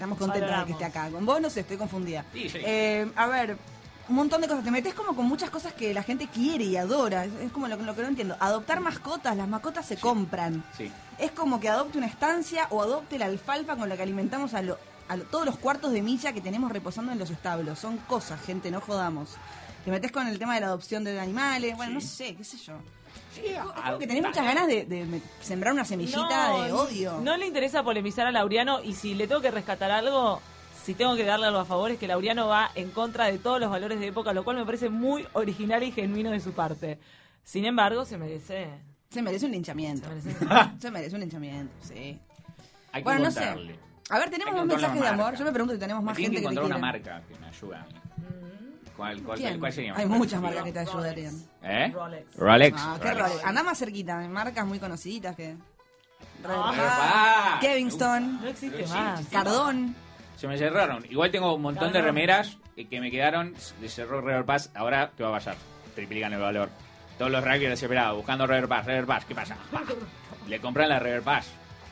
estamos contentos de que esté acá. Con vos no sé, estoy confundida. Sí, sí. Eh, a ver, un montón de cosas. Te metes como con muchas cosas que la gente quiere y adora. Es, es como lo, lo que no entiendo. Adoptar mascotas, las mascotas se compran. sí. Es como que adopte una estancia o adopte la alfalfa con la que alimentamos a, lo- a lo- todos los cuartos de milla que tenemos reposando en los establos. Son cosas, gente, no jodamos. Te metes con el tema de la adopción de animales, bueno, no sé, qué sé yo. Sí, Es como que tenés muchas ganas de, de me- sembrar una semillita No, de odio. No le interesa polemizar a Laureano y si le tengo que rescatar algo, si tengo que darle algo a favor es que Laureano va en contra de todos los valores de época, lo cual me parece muy original y genuino de su parte. Sin embargo, se merece. Se merece un linchamiento. Se merece- (laughs) Se merece un linchamiento, sí. Hay que Bueno, no sé. A ver, tenemos más mensajes de amor. Yo me pregunto si tenemos más Tienen gente que que te encontrar una marca que me ayude a mí. ¿Cuál, cuál, ¿Quién? cuál sería? Hay muchas marcas que te ayudarían. ¿Eh? Rolex. Rolex. Ah, qué Rolex. Andá más cerquita, hay marcas muy conocidas que. Ah, Rolex. Kevingston, No existe más. Cardón. Se me cerraron. Igual tengo un montón de remeras eh, que me quedaron. Le cerró River Pass. Ahora, ¿qué va a pasar? Triplican el valor. Todos los rugbyers desesperados buscando River Pass. River Pass, ¿qué pasa? Pa. (laughs) Le compran la River Pass.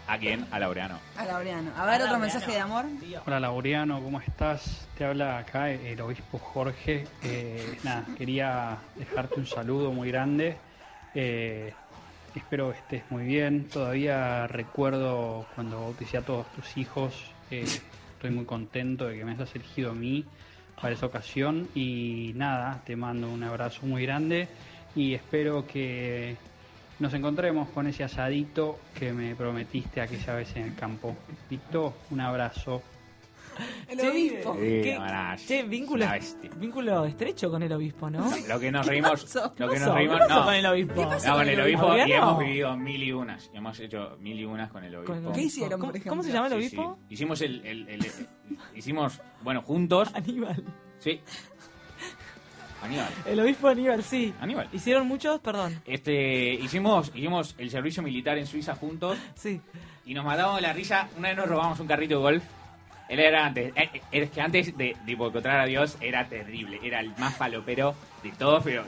¿A quién? A Laureano. A Laureano. A ver, otro Laureano. mensaje de amor. Hola Laureano, ¿cómo estás? Te habla acá el obispo Jorge. Eh, nada, quería dejarte un saludo muy grande. Eh, espero que estés muy bien. Todavía recuerdo cuando bauticé a todos tus hijos. Eh, estoy muy contento de que me hayas elegido a mí para esa ocasión. Y nada, te mando un abrazo muy grande y espero que nos encontremos con ese asadito que me prometiste aquella vez en el campo. Listo, un abrazo. El Che, obispo. Sí, ¿qué- che, vínculo, vínculo estrecho con el obispo, ¿no? Lo que nos reímos. pasó? Lo que ¿Qué nos reímos. ¿Qué pasó No, con el obispo? No, con el obispo y hemos vivido mil y unas. Hemos hecho mil y unas con el Con el obispo. ¿Qué hicieron, ¿Cómo, por ejemplo? ¿Cómo se llama el Sí, obispo? sí. Hicimos el, el- el- el- (laughs) hicimos, bueno, juntos. Aníbal. Sí. Aníbal. El obispo Aníbal, sí. Aníbal. Hicieron muchos, perdón. Este, hicimos, hicimos el servicio militar en Suiza juntos Sí. y nos matamos de la risa. Una vez nos robamos un carrito de golf. Él era antes, eh, eh, es que antes de, de encontrar a Dios era terrible, era el más falopero de todos, pero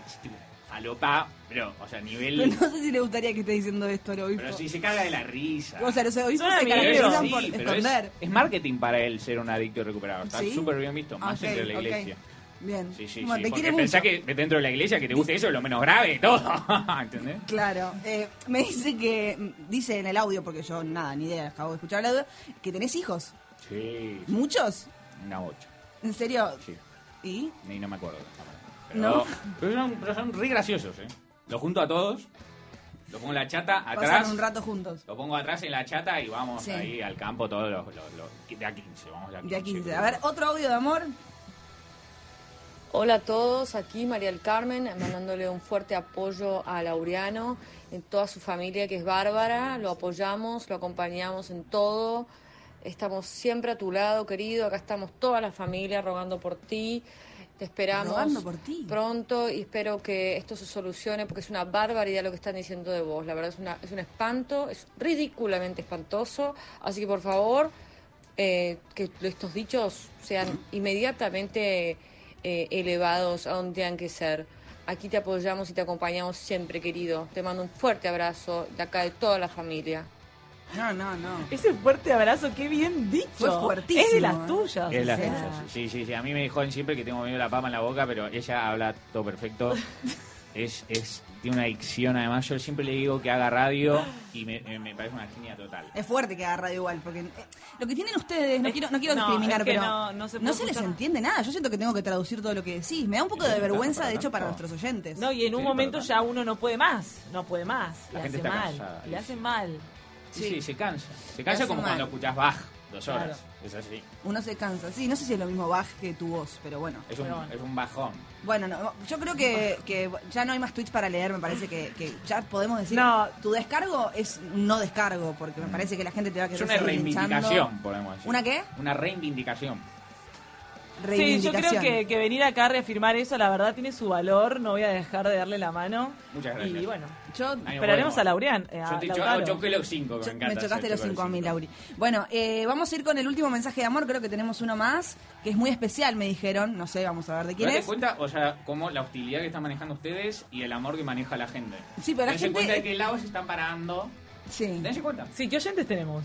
falopa, pero, o sea, nivel... Pero no sé si le gustaría que esté diciendo esto al obispo. Pero si se caga de la risa. O sea, los obispos Son se caracterizan sí, por es, esconder. es marketing para él ser un adicto recuperado. Está ¿Sí? súper bien visto, más Ok, dentro de la iglesia. Bien. Sí, sí, Bueno, sí. te quiere pensá mucho. que dentro de la iglesia que te guste eso es lo menos grave de todo. (laughs) ¿Entendés? Claro, eh, me dice que, dice en el audio, porque yo nada, ni idea, acabo de escuchar el audio, que tenés hijos. Sí, ¿Muchos? una bocha. ¿En serio? Sí, ¿Y? ni no me acuerdo. Pero, No. pero, son, pero son re graciosos, ¿eh? Los junto a todos, lo pongo en la chata atrás. Pasaron un rato juntos. Lo pongo atrás en la chata y vamos Sí. ahí al campo todos los, los- los- de a 15, vamos de a 15. De a 15. A ver, otro audio de amor. Hola a todos, aquí María del Carmen, mandándole un fuerte apoyo a Laureano, en toda su familia que es bárbara, lo apoyamos, lo acompañamos en todo, estamos siempre a tu lado, querido, acá estamos toda la familia rogando por ti, te esperamos por ti. pronto y espero que esto se solucione porque es una barbaridad lo que están diciendo de vos, la verdad es, una, es un espanto, es ridículamente espantoso, así que por favor eh, que estos dichos sean inmediatamente eh, elevados a donde tengan que ser. Aquí te apoyamos y te acompañamos siempre, querido. Te mando un fuerte abrazo de acá de toda la familia. No, no, no. Ese fuerte abrazo, qué bien dicho. Fue fuertísimo, Es de ¿eh? las tuyas. Es o la sea. cosa, sí, sí, sí. A mí me joden siempre que tengo medio la papa en la boca, pero ella habla todo perfecto. (laughs) es, es, tiene una adicción, además. Yo siempre le digo que haga radio y me, me- me parece una genia total. Es fuerte que haga radio igual, porque eh, lo que tienen ustedes, no Es- quiero, no quiero no, discriminar, es que pero no- no se les entiende nada. Yo siento que tengo que traducir todo lo que decís. Me da un poco de vergüenza, de hecho, para nuestros oyentes. No, y en un momento ya uno no puede más. No puede más. La le gente hace está mal. cansada, Le ¿sí? hace mal. Sí, sí, se cansa. Se cansa como mal. cuando escuchás Bach dos horas. Es así. Uno se cansa. Sí, no sé si es lo mismo Bach que tu voz, pero bueno. Es un, Pero bueno. es un bajón. Bueno, no, yo creo que, que ya no hay más tweets para leer, me parece que, que ya podemos decir, No. tu descargo es un no descargo, porque me parece que la gente te va a Es querer una reivindicación, podemos decir. ¿Una qué? Una reivindicación. Sí, yo creo que, que venir acá a reafirmar eso, la verdad, tiene su valor. No voy a dejar de darle la mano. Muchas gracias. Y bueno, Yo esperaremos a Laurean. eh, a Yo te los cinco, Yo- me encanta. me chocaste los cinco a mí. Lauri. Bueno, eh, vamos a ir con el último mensaje de amor. Creo que tenemos uno más, que es muy especial, me dijeron. No sé, vamos a ver de quién es. cuenta, o sea, como la hostilidad que están manejando ustedes y el amor que maneja la gente. Sí, pero la gente- cuenta de qué lado se están parando. Sí. Dense cuenta. Sí, ¿qué oyentes tenemos?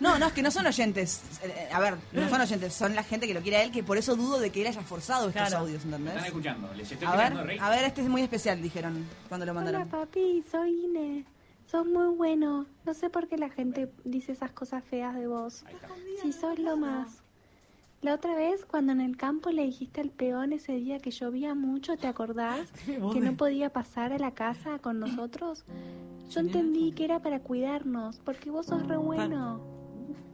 No, no, es que no son oyentes. Eh, A ver, no son oyentes, son la gente que lo quiere a él, que por eso dudo de que él haya forzado estos Claro. audios, ¿entendés? están escuchando. Les estoy A ver, rey. a ver, este es muy especial, dijeron cuando lo Hola mandaron. papi, soy Inés. Sos muy bueno. No sé por qué la gente dice esas cosas feas de vos. Si sos lo más. La otra vez, cuando en el campo le dijiste al peón ese día que llovía mucho, ¿te acordás? (laughs) Que no podía pasar a la casa con nosotros. Yo entendí que era para cuidarnos, porque vos sos re bueno.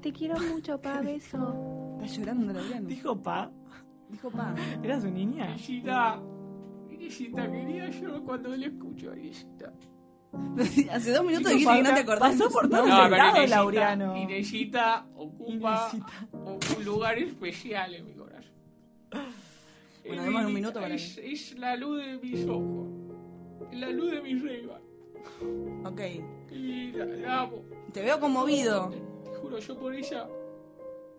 Te quiero mucho, pa, beso. Está llorando, Laureano. Dijo pa. Dijo pa. ¿Era su niña? Inesita, Inesita, querida, yo cuando le escucho a Inesita. (laughs) Hace dos minutos dijiste que no te acordás. pasó por todos No, lados, Laureano. Inesita ocupa Inesita. un lugar especial en mi corazón. Bueno, Es demos un mi- minuto para es, es la luz de mis ojos. La luz de mis regas. Ok. Y la, la amo. Te veo conmovido. Juro, yo por ella.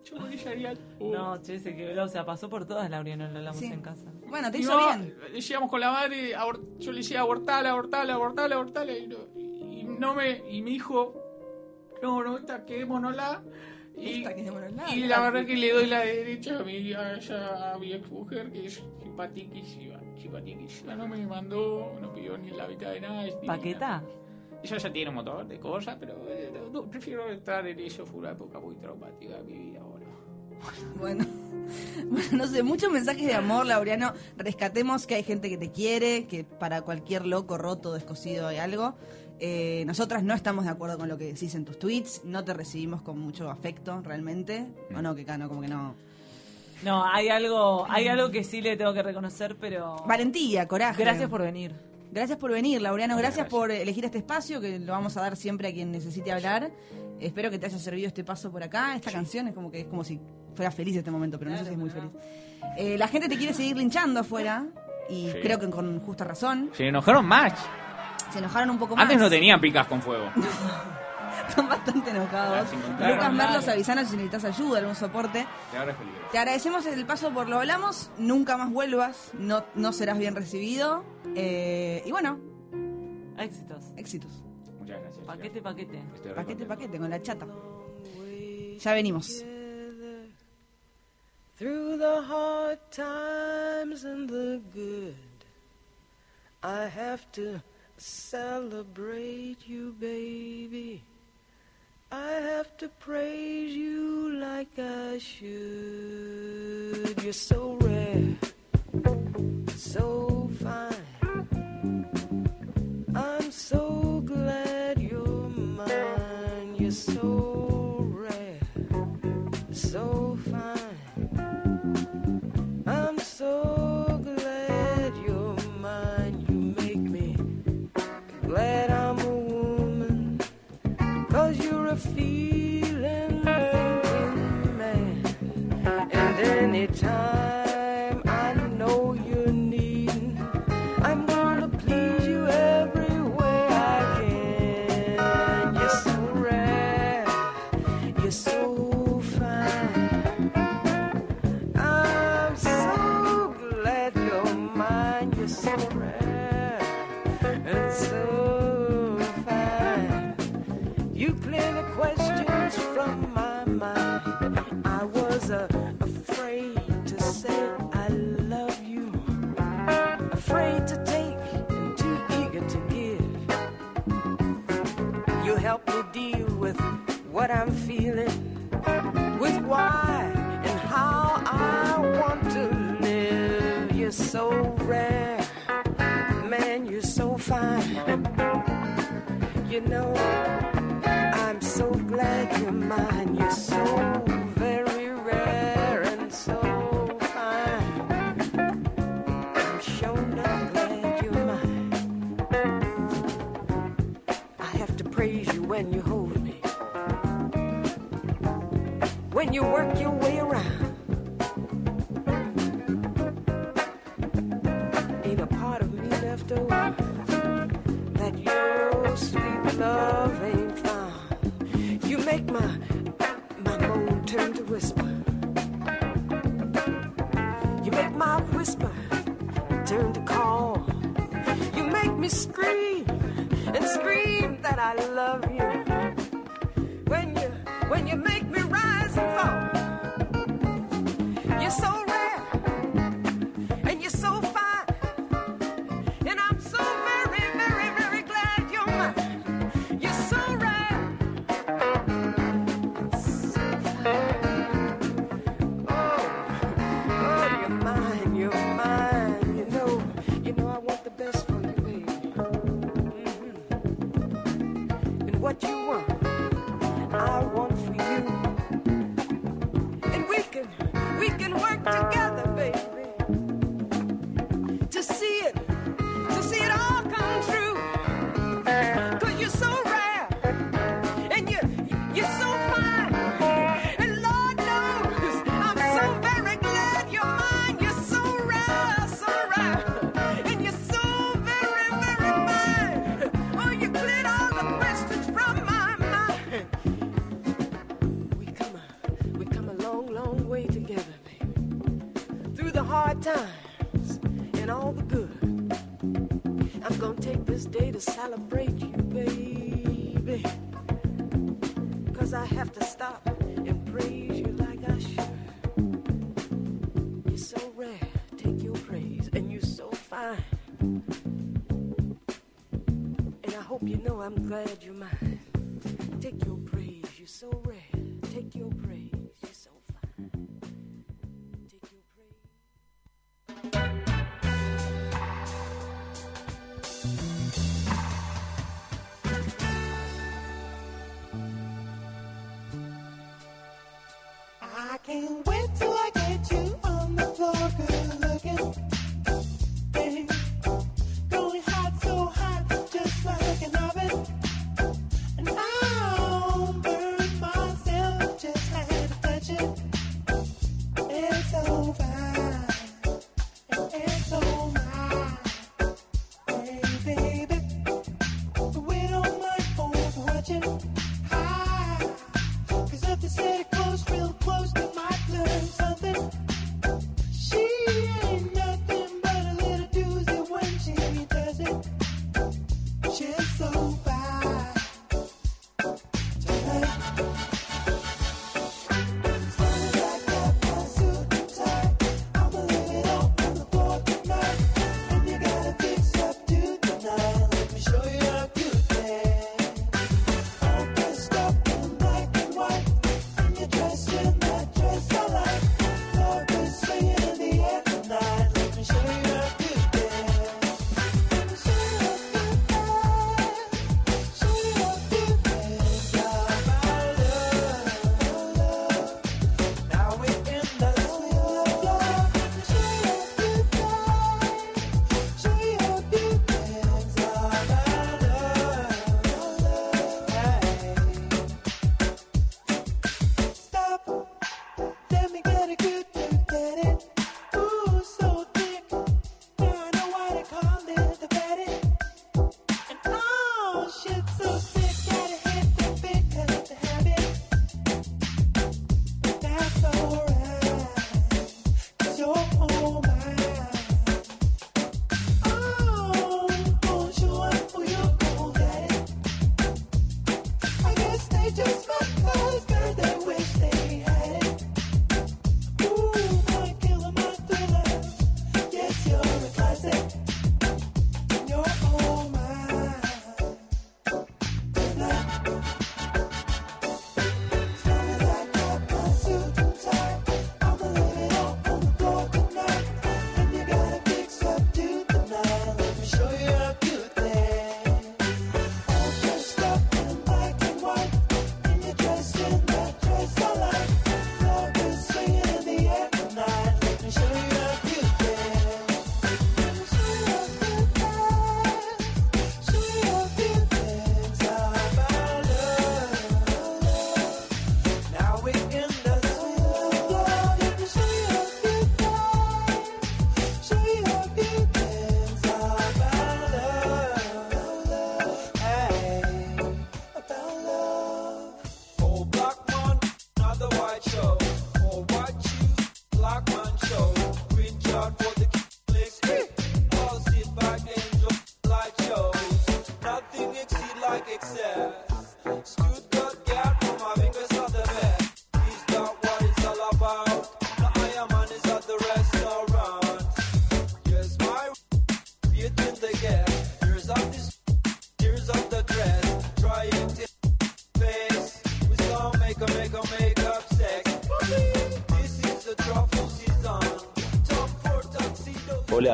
Yo por ella haría. (laughs) No, che, se quebró. O sea, pasó por todas, Laureano, lo hablamos Sí. en casa. Bueno, te hizo mamá, bien. Decíamos con la madre, abor- yo le decía abortala, abortala, abortala, abortala. Y no, y no me. Y mi hijo. No, no, esta quedémonosla. Y, Esta quedémonosla. y la verdad que le doy la derecha a mi, a, ella- a mi ex mujer, que es simpatiquísima. Simpatiquísima. No me mandó, no pidió ni la mitad de nada. es divina. Ella ya tiene un montón de cosas, pero eh, no, prefiero estar en eso. Fue una época muy traumática de mi vida ahora. Bueno. (laughs) Bueno, no sé, muchos mensajes de amor, Laureano. Rescatemos que hay gente que te quiere, que para cualquier loco, roto, descosido hay algo. Eh, nosotras no estamos de acuerdo con lo que decís en tus tweets, no te recibimos con mucho afecto realmente. O no, que cano, como que no. No, hay algo, hay algo que sí le tengo que reconocer, pero. Valentía, coraje. Gracias por venir. Gracias por venir, Laureano. Gracias, gracias. por elegir este espacio que lo vamos a dar siempre a quien necesite hablar. Espero que te haya servido este paso por acá. Esta canción es como que es como si fuera feliz este momento, pero no sé si es muy feliz. Eh, la gente te quiere seguir linchando afuera y Sí. creo que con justa razón. Se enojaron más. Se enojaron un poco más. Antes no tenían picas con fuego. (laughs) están bastante enojados. Lucas Merlos, avisanos si necesitas ayuda, algún soporte. Te, agradecemos el paso por lo hablamos. Nunca más vuelvas, no, no serás bien recibido. Eh, y bueno. Éxitos. Éxitos. Muchas gracias. Paquete, chica. paquete. Estoy paquete, paquete, con la chata. Ya venimos. Through the hard times and the good, I have to celebrate you, baby. I have to praise you like I should. You're so rare, so fine. I'm so what I'm feeling, with why and how I want to live. You're so rare, man, you're so fine. You know. you work your way around. Ain't a part of me left over that your sweet love ain't found. You make my my moan turn to whisper. You make my whisper turn to call. You make me scream and scream that I love you. I'm glad.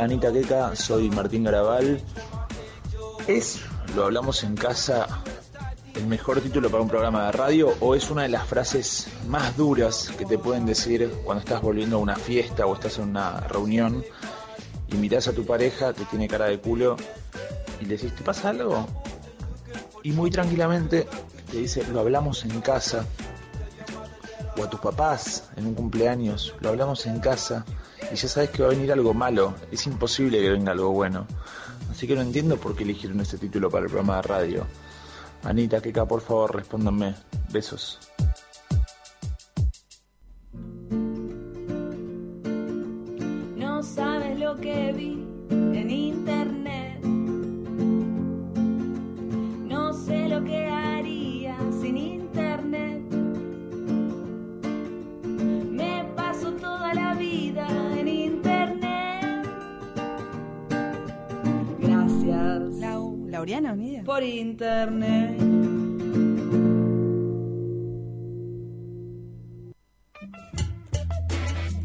Anita Queca, soy Martín Garabal. ¿Es, lo hablamos en casa, el mejor título para un programa de radio o es una de las frases más duras que te pueden decir cuando estás volviendo a una fiesta o estás en una reunión y mirás a tu pareja que tiene cara de culo y le decís, ¿te pasa algo? Y muy tranquilamente te dice, lo hablamos en casa. O a tus papás en un cumpleaños, lo hablamos en casa y ya sabes que va a venir algo malo. Es imposible que venga algo bueno. Así que no entiendo por qué eligieron este título para el programa de radio. Anita, Keka, por favor, respóndanme. Besos. No sabes lo que vi en internet. No sé lo que Por internet.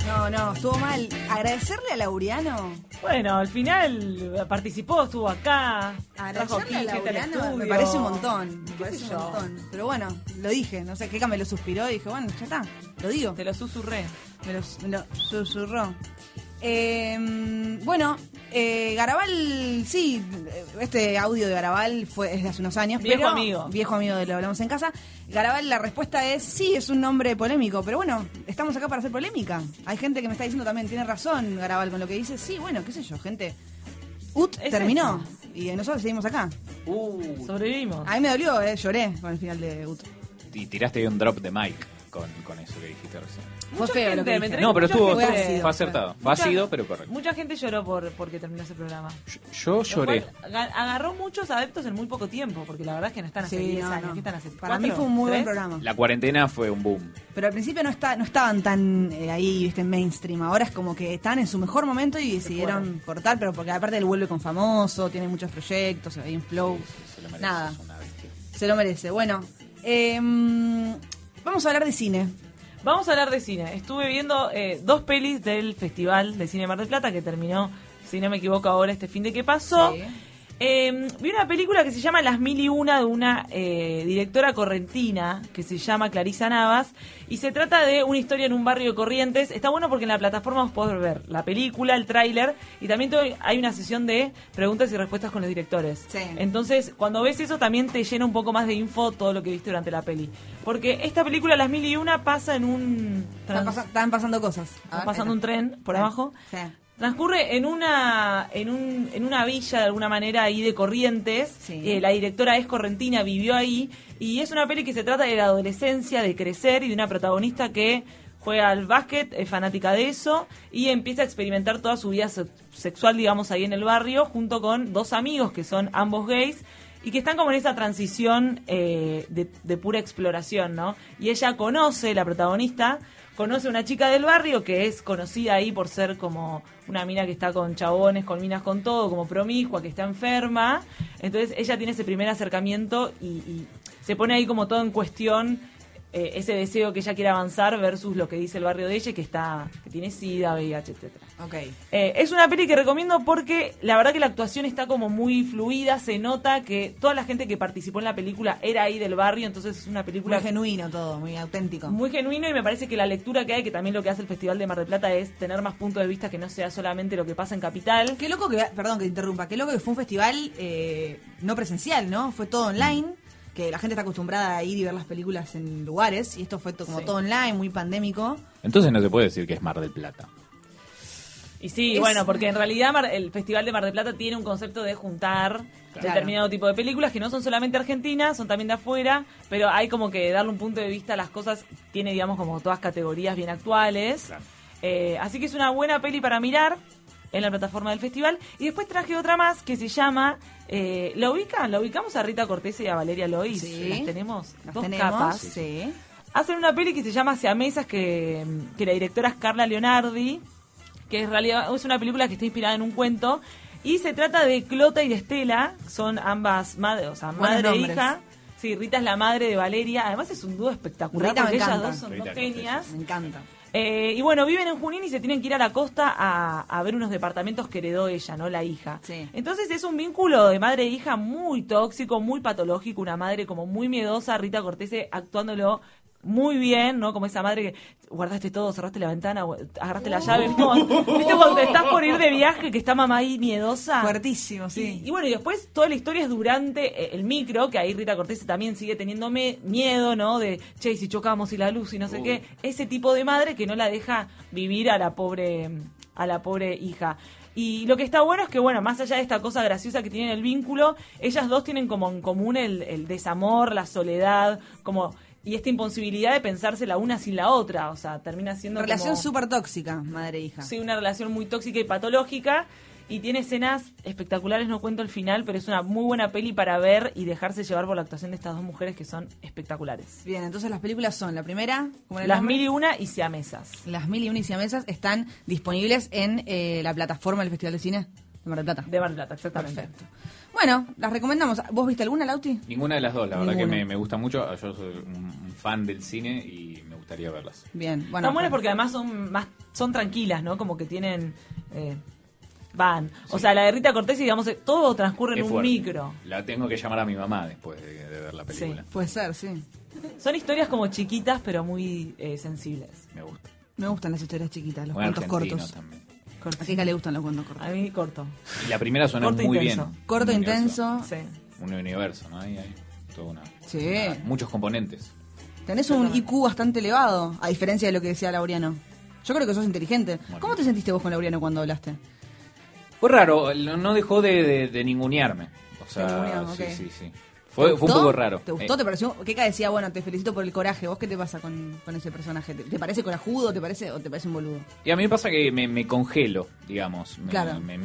No, no, estuvo mal. Agradecerle a Laureano. Bueno, al final participó, estuvo acá. Agradecerle a Laureano me parece un montón. Me ¿Qué parece un yo? montón. Pero bueno, lo dije. No sé, Keka me lo suspiró y dije, bueno, ya está. Lo digo. Te lo susurré. Me lo, me lo susurró. Eh, bueno, eh, Garabal, sí, este audio de Garabal fue es de hace unos años. Viejo pero- amigo. Viejo amigo de Lo Hablamos en Casa. Garabal, la respuesta es sí, es un nombre polémico, pero bueno, estamos acá para hacer polémica. Hay gente que me está diciendo también, tiene razón Garabal con lo que dice. Sí, bueno, qué sé yo, gente. UT Es terminó esto. y nosotros seguimos acá. Uh, Sobrevivimos. A mí me dolió, eh, lloré con el final de UT. y tiraste ahí un drop de mic con, con eso que dijiste recién. Fue feo lo que dije. No, pero estuvo, ácido, fue acertado. Fue Mucha- ácido, pero correcto. Mucha gente lloró por porque terminó ese programa. Yo Lo lloré. agarró muchos adeptos en muy poco tiempo, porque la verdad es que no están hace Sí, 10 no, años. no. ¿Qué están hace? Para mí fue un muy buen programa. La cuarentena fue un boom. Pero al principio no está, no estaban tan eh, ahí, viste, en mainstream. Ahora es como que están en su mejor momento y decidieron cortar, pero porque aparte él vuelve con famoso, tiene muchos proyectos, ahí en Flow. Se lo merece, Nada. es una bestia. Se lo merece. Bueno, eh, vamos a hablar de cine. Vamos a hablar de cine. Estuve viendo eh, dos pelis del Festival de Cine Mar del Plata que terminó, si no me equivoco, ahora este fin de que pasó. Sí. Eh, vi una película que se llama Las Mil y Una de una eh, directora correntina que se llama Clarisa Navas y se trata de una historia en un barrio de Corrientes. Está bueno porque en la plataforma vos podés ver la película, el tráiler y también hay una sesión de preguntas y respuestas con los directores. Sí. Entonces, cuando ves eso también te llena un poco más de info todo lo que viste durante la peli. Porque esta película Las Mil y Una pasa en un... Están, trans- están pasando cosas. A está ver, pasando un tren por Sí. abajo. Sí. Transcurre en una en, un, en una villa de alguna manera ahí de Corrientes. Sí. Eh, la directora es correntina, vivió ahí. Y es una peli que se trata de la adolescencia, de crecer y de una protagonista que juega al básquet, es fanática de eso y empieza a experimentar toda su vida se- sexual, digamos, ahí en el barrio, junto con dos amigos que son ambos gays y que están como en esa transición eh, de, de pura exploración, ¿no? Y ella conoce, la protagonista, conoce una chica del barrio que es conocida ahí por ser como una mina que está con chabones, con minas, con todo, como promiscua, que está enferma. Entonces ella tiene ese primer acercamiento y, y se pone ahí como todo en cuestión eh, ese deseo que ella quiere avanzar versus lo que dice el barrio de ella, que está que tiene sida, VIH, etcétera. Ok. Eh, es una peli que recomiendo porque la verdad que la actuación está como muy fluida, se nota que toda la gente que participó en la película era ahí del barrio, entonces es una película Muy genuino todo, muy auténtico. muy genuino y me parece que la lectura que hay, que también lo que hace el Festival de Mar del Plata es tener más puntos de vista que no sea solamente lo que pasa en Capital. Qué loco que, perdón que te interrumpa, qué loco que fue un festival eh, no presencial, ¿no? Fue todo online, que la gente está acostumbrada a ir y ver las películas en lugares, y esto fue to- como Sí. todo online, muy pandémico. Entonces no se puede decir que es Mar del Plata. Y sí, Es- bueno, porque en realidad Mar- el Festival de Mar del Plata tiene un concepto de juntar determinado tipo de películas que no son solamente argentinas, son también de afuera, pero hay como que darle un punto de vista a las cosas, tiene digamos como todas categorías bien actuales. Claro. Eh, así que es una buena peli para mirar en la plataforma del festival. Y después traje otra más que se llama... Eh, ¿La ubican? ¿La ubicamos a Rita Cortés y a Valeria Lois? Sí. Las tenemos. Las dos tenemos, capas. sí. Hacen una peli que se llama Mesas que, que la directora es Carla Leonardi, que en realidad es una película que está inspirada en un cuento. Y se trata de Clota y de Estela, son ambas madres, o sea, Buenos madre e hija. Sí, Rita es la madre de Valeria. Además es un dúo espectacular Rita porque ellas dos son Rita dos genias. Me encanta. Eh, y bueno, viven en Junín y se tienen que ir a la costa a, a ver unos departamentos que heredó ella, ¿no? La hija. Sí. Entonces es un vínculo de madre e hija muy tóxico, muy patológico, una madre como muy miedosa, Rita Cortese actuándolo muy bien, ¿no? Como esa madre que guardaste todo, cerraste la ventana, agarraste la llave. ¿Viste cuando, ¿viste cuando te estás por ir de viaje que está mamá ahí miedosa? Fuertísimo, sí. Y, y bueno, y después toda la historia es durante eh, el micro, que ahí Rita Cortés también sigue teniendo me- miedo, ¿no? De, che, y si chocamos y la luz y no sé Uy. qué. Ese tipo de madre que no la deja vivir a la pobre, a la pobre hija. Y lo que está bueno es que, bueno, más allá de esta cosa graciosa que tienen el vínculo, ellas dos tienen como en común el, el desamor, la soledad, como y esta imposibilidad de pensarse la una sin la otra. O sea, termina siendo Relación como- súper tóxica, madre e hija. Sí, una relación muy tóxica y patológica. Y tiene escenas espectaculares, no cuento el final, pero es una muy buena peli para ver y dejarse llevar por la actuación de estas dos mujeres que son espectaculares. Bien, entonces las películas son la primera, Las nombre, mil y una y siamesas. las mil y una y siamesas están disponibles en eh, la plataforma del Festival de Cine de Mar del Plata. De Mar del Plata, exactamente. Perfecto. Bueno, las recomendamos. ¿Vos viste alguna, Lauti? Ninguna de las dos, la verdad que me, me gusta mucho. Yo soy un, fan del cine y me gustaría verlas. Bien, bueno. Están buenas porque además son más son tranquilas, ¿no? Como que tienen... eh, van. O sea, la de Rita Cortés, digamos, todo transcurre en un fuerte. micro. La tengo que llamar a mi mamá después de, de ver la película. Puede ser, sí. Son historias como chiquitas, pero muy eh, sensibles. Me gusta. Me gustan las historias chiquitas, los Buen cuentos cortos. también. A Kika le gustan los cuentos cortos. A mí corto. Y la primera suena Corto muy intenso. bien. Corto, Un universo. intenso. Sí. Un universo, ¿no? Ahí hay toda una, Sí. una- muchos componentes. Tenés un IQ bastante elevado, a diferencia de lo que decía Laureano. Yo creo que sos inteligente. ¿Cómo te sentiste vos con Laureano cuando hablaste? Fue raro, no dejó de, de, de ningunearme. O sea, sí, sí, sí. ¿Te Fue, fue un poco raro. ¿Te gustó? Eh, ¿Te pareció? Keka decía, bueno, te felicito por el coraje. ¿Vos qué te pasa con, con ese personaje? ¿Te, te parece corajudo te parece, o te parece un boludo? Y a mí me pasa que me, me congelo, digamos. Me, Claro. me,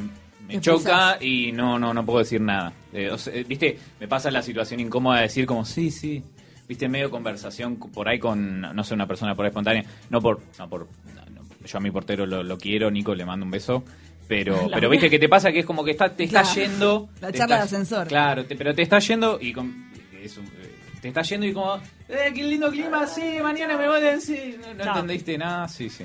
me choca y no, no, no puedo decir nada. Eh, o sea, eh, Viste, me pasa la situación incómoda de decir como, sí, sí. Viste, medio conversación por ahí con, no sé, una persona por ahí espontánea. No por, no por, no, no, yo a mi portero lo, lo quiero, Nico, le mando un beso. Pero, (laughs) pero viste que te pasa que es como que está, te está Claro. yendo. La charla está- de ascensor. Claro, te- pero te está yendo y con, es un- eh, te está yendo y como, eh, qué lindo clima, sí, mañana me voy a decir. No, entendiste nada, sí, sí.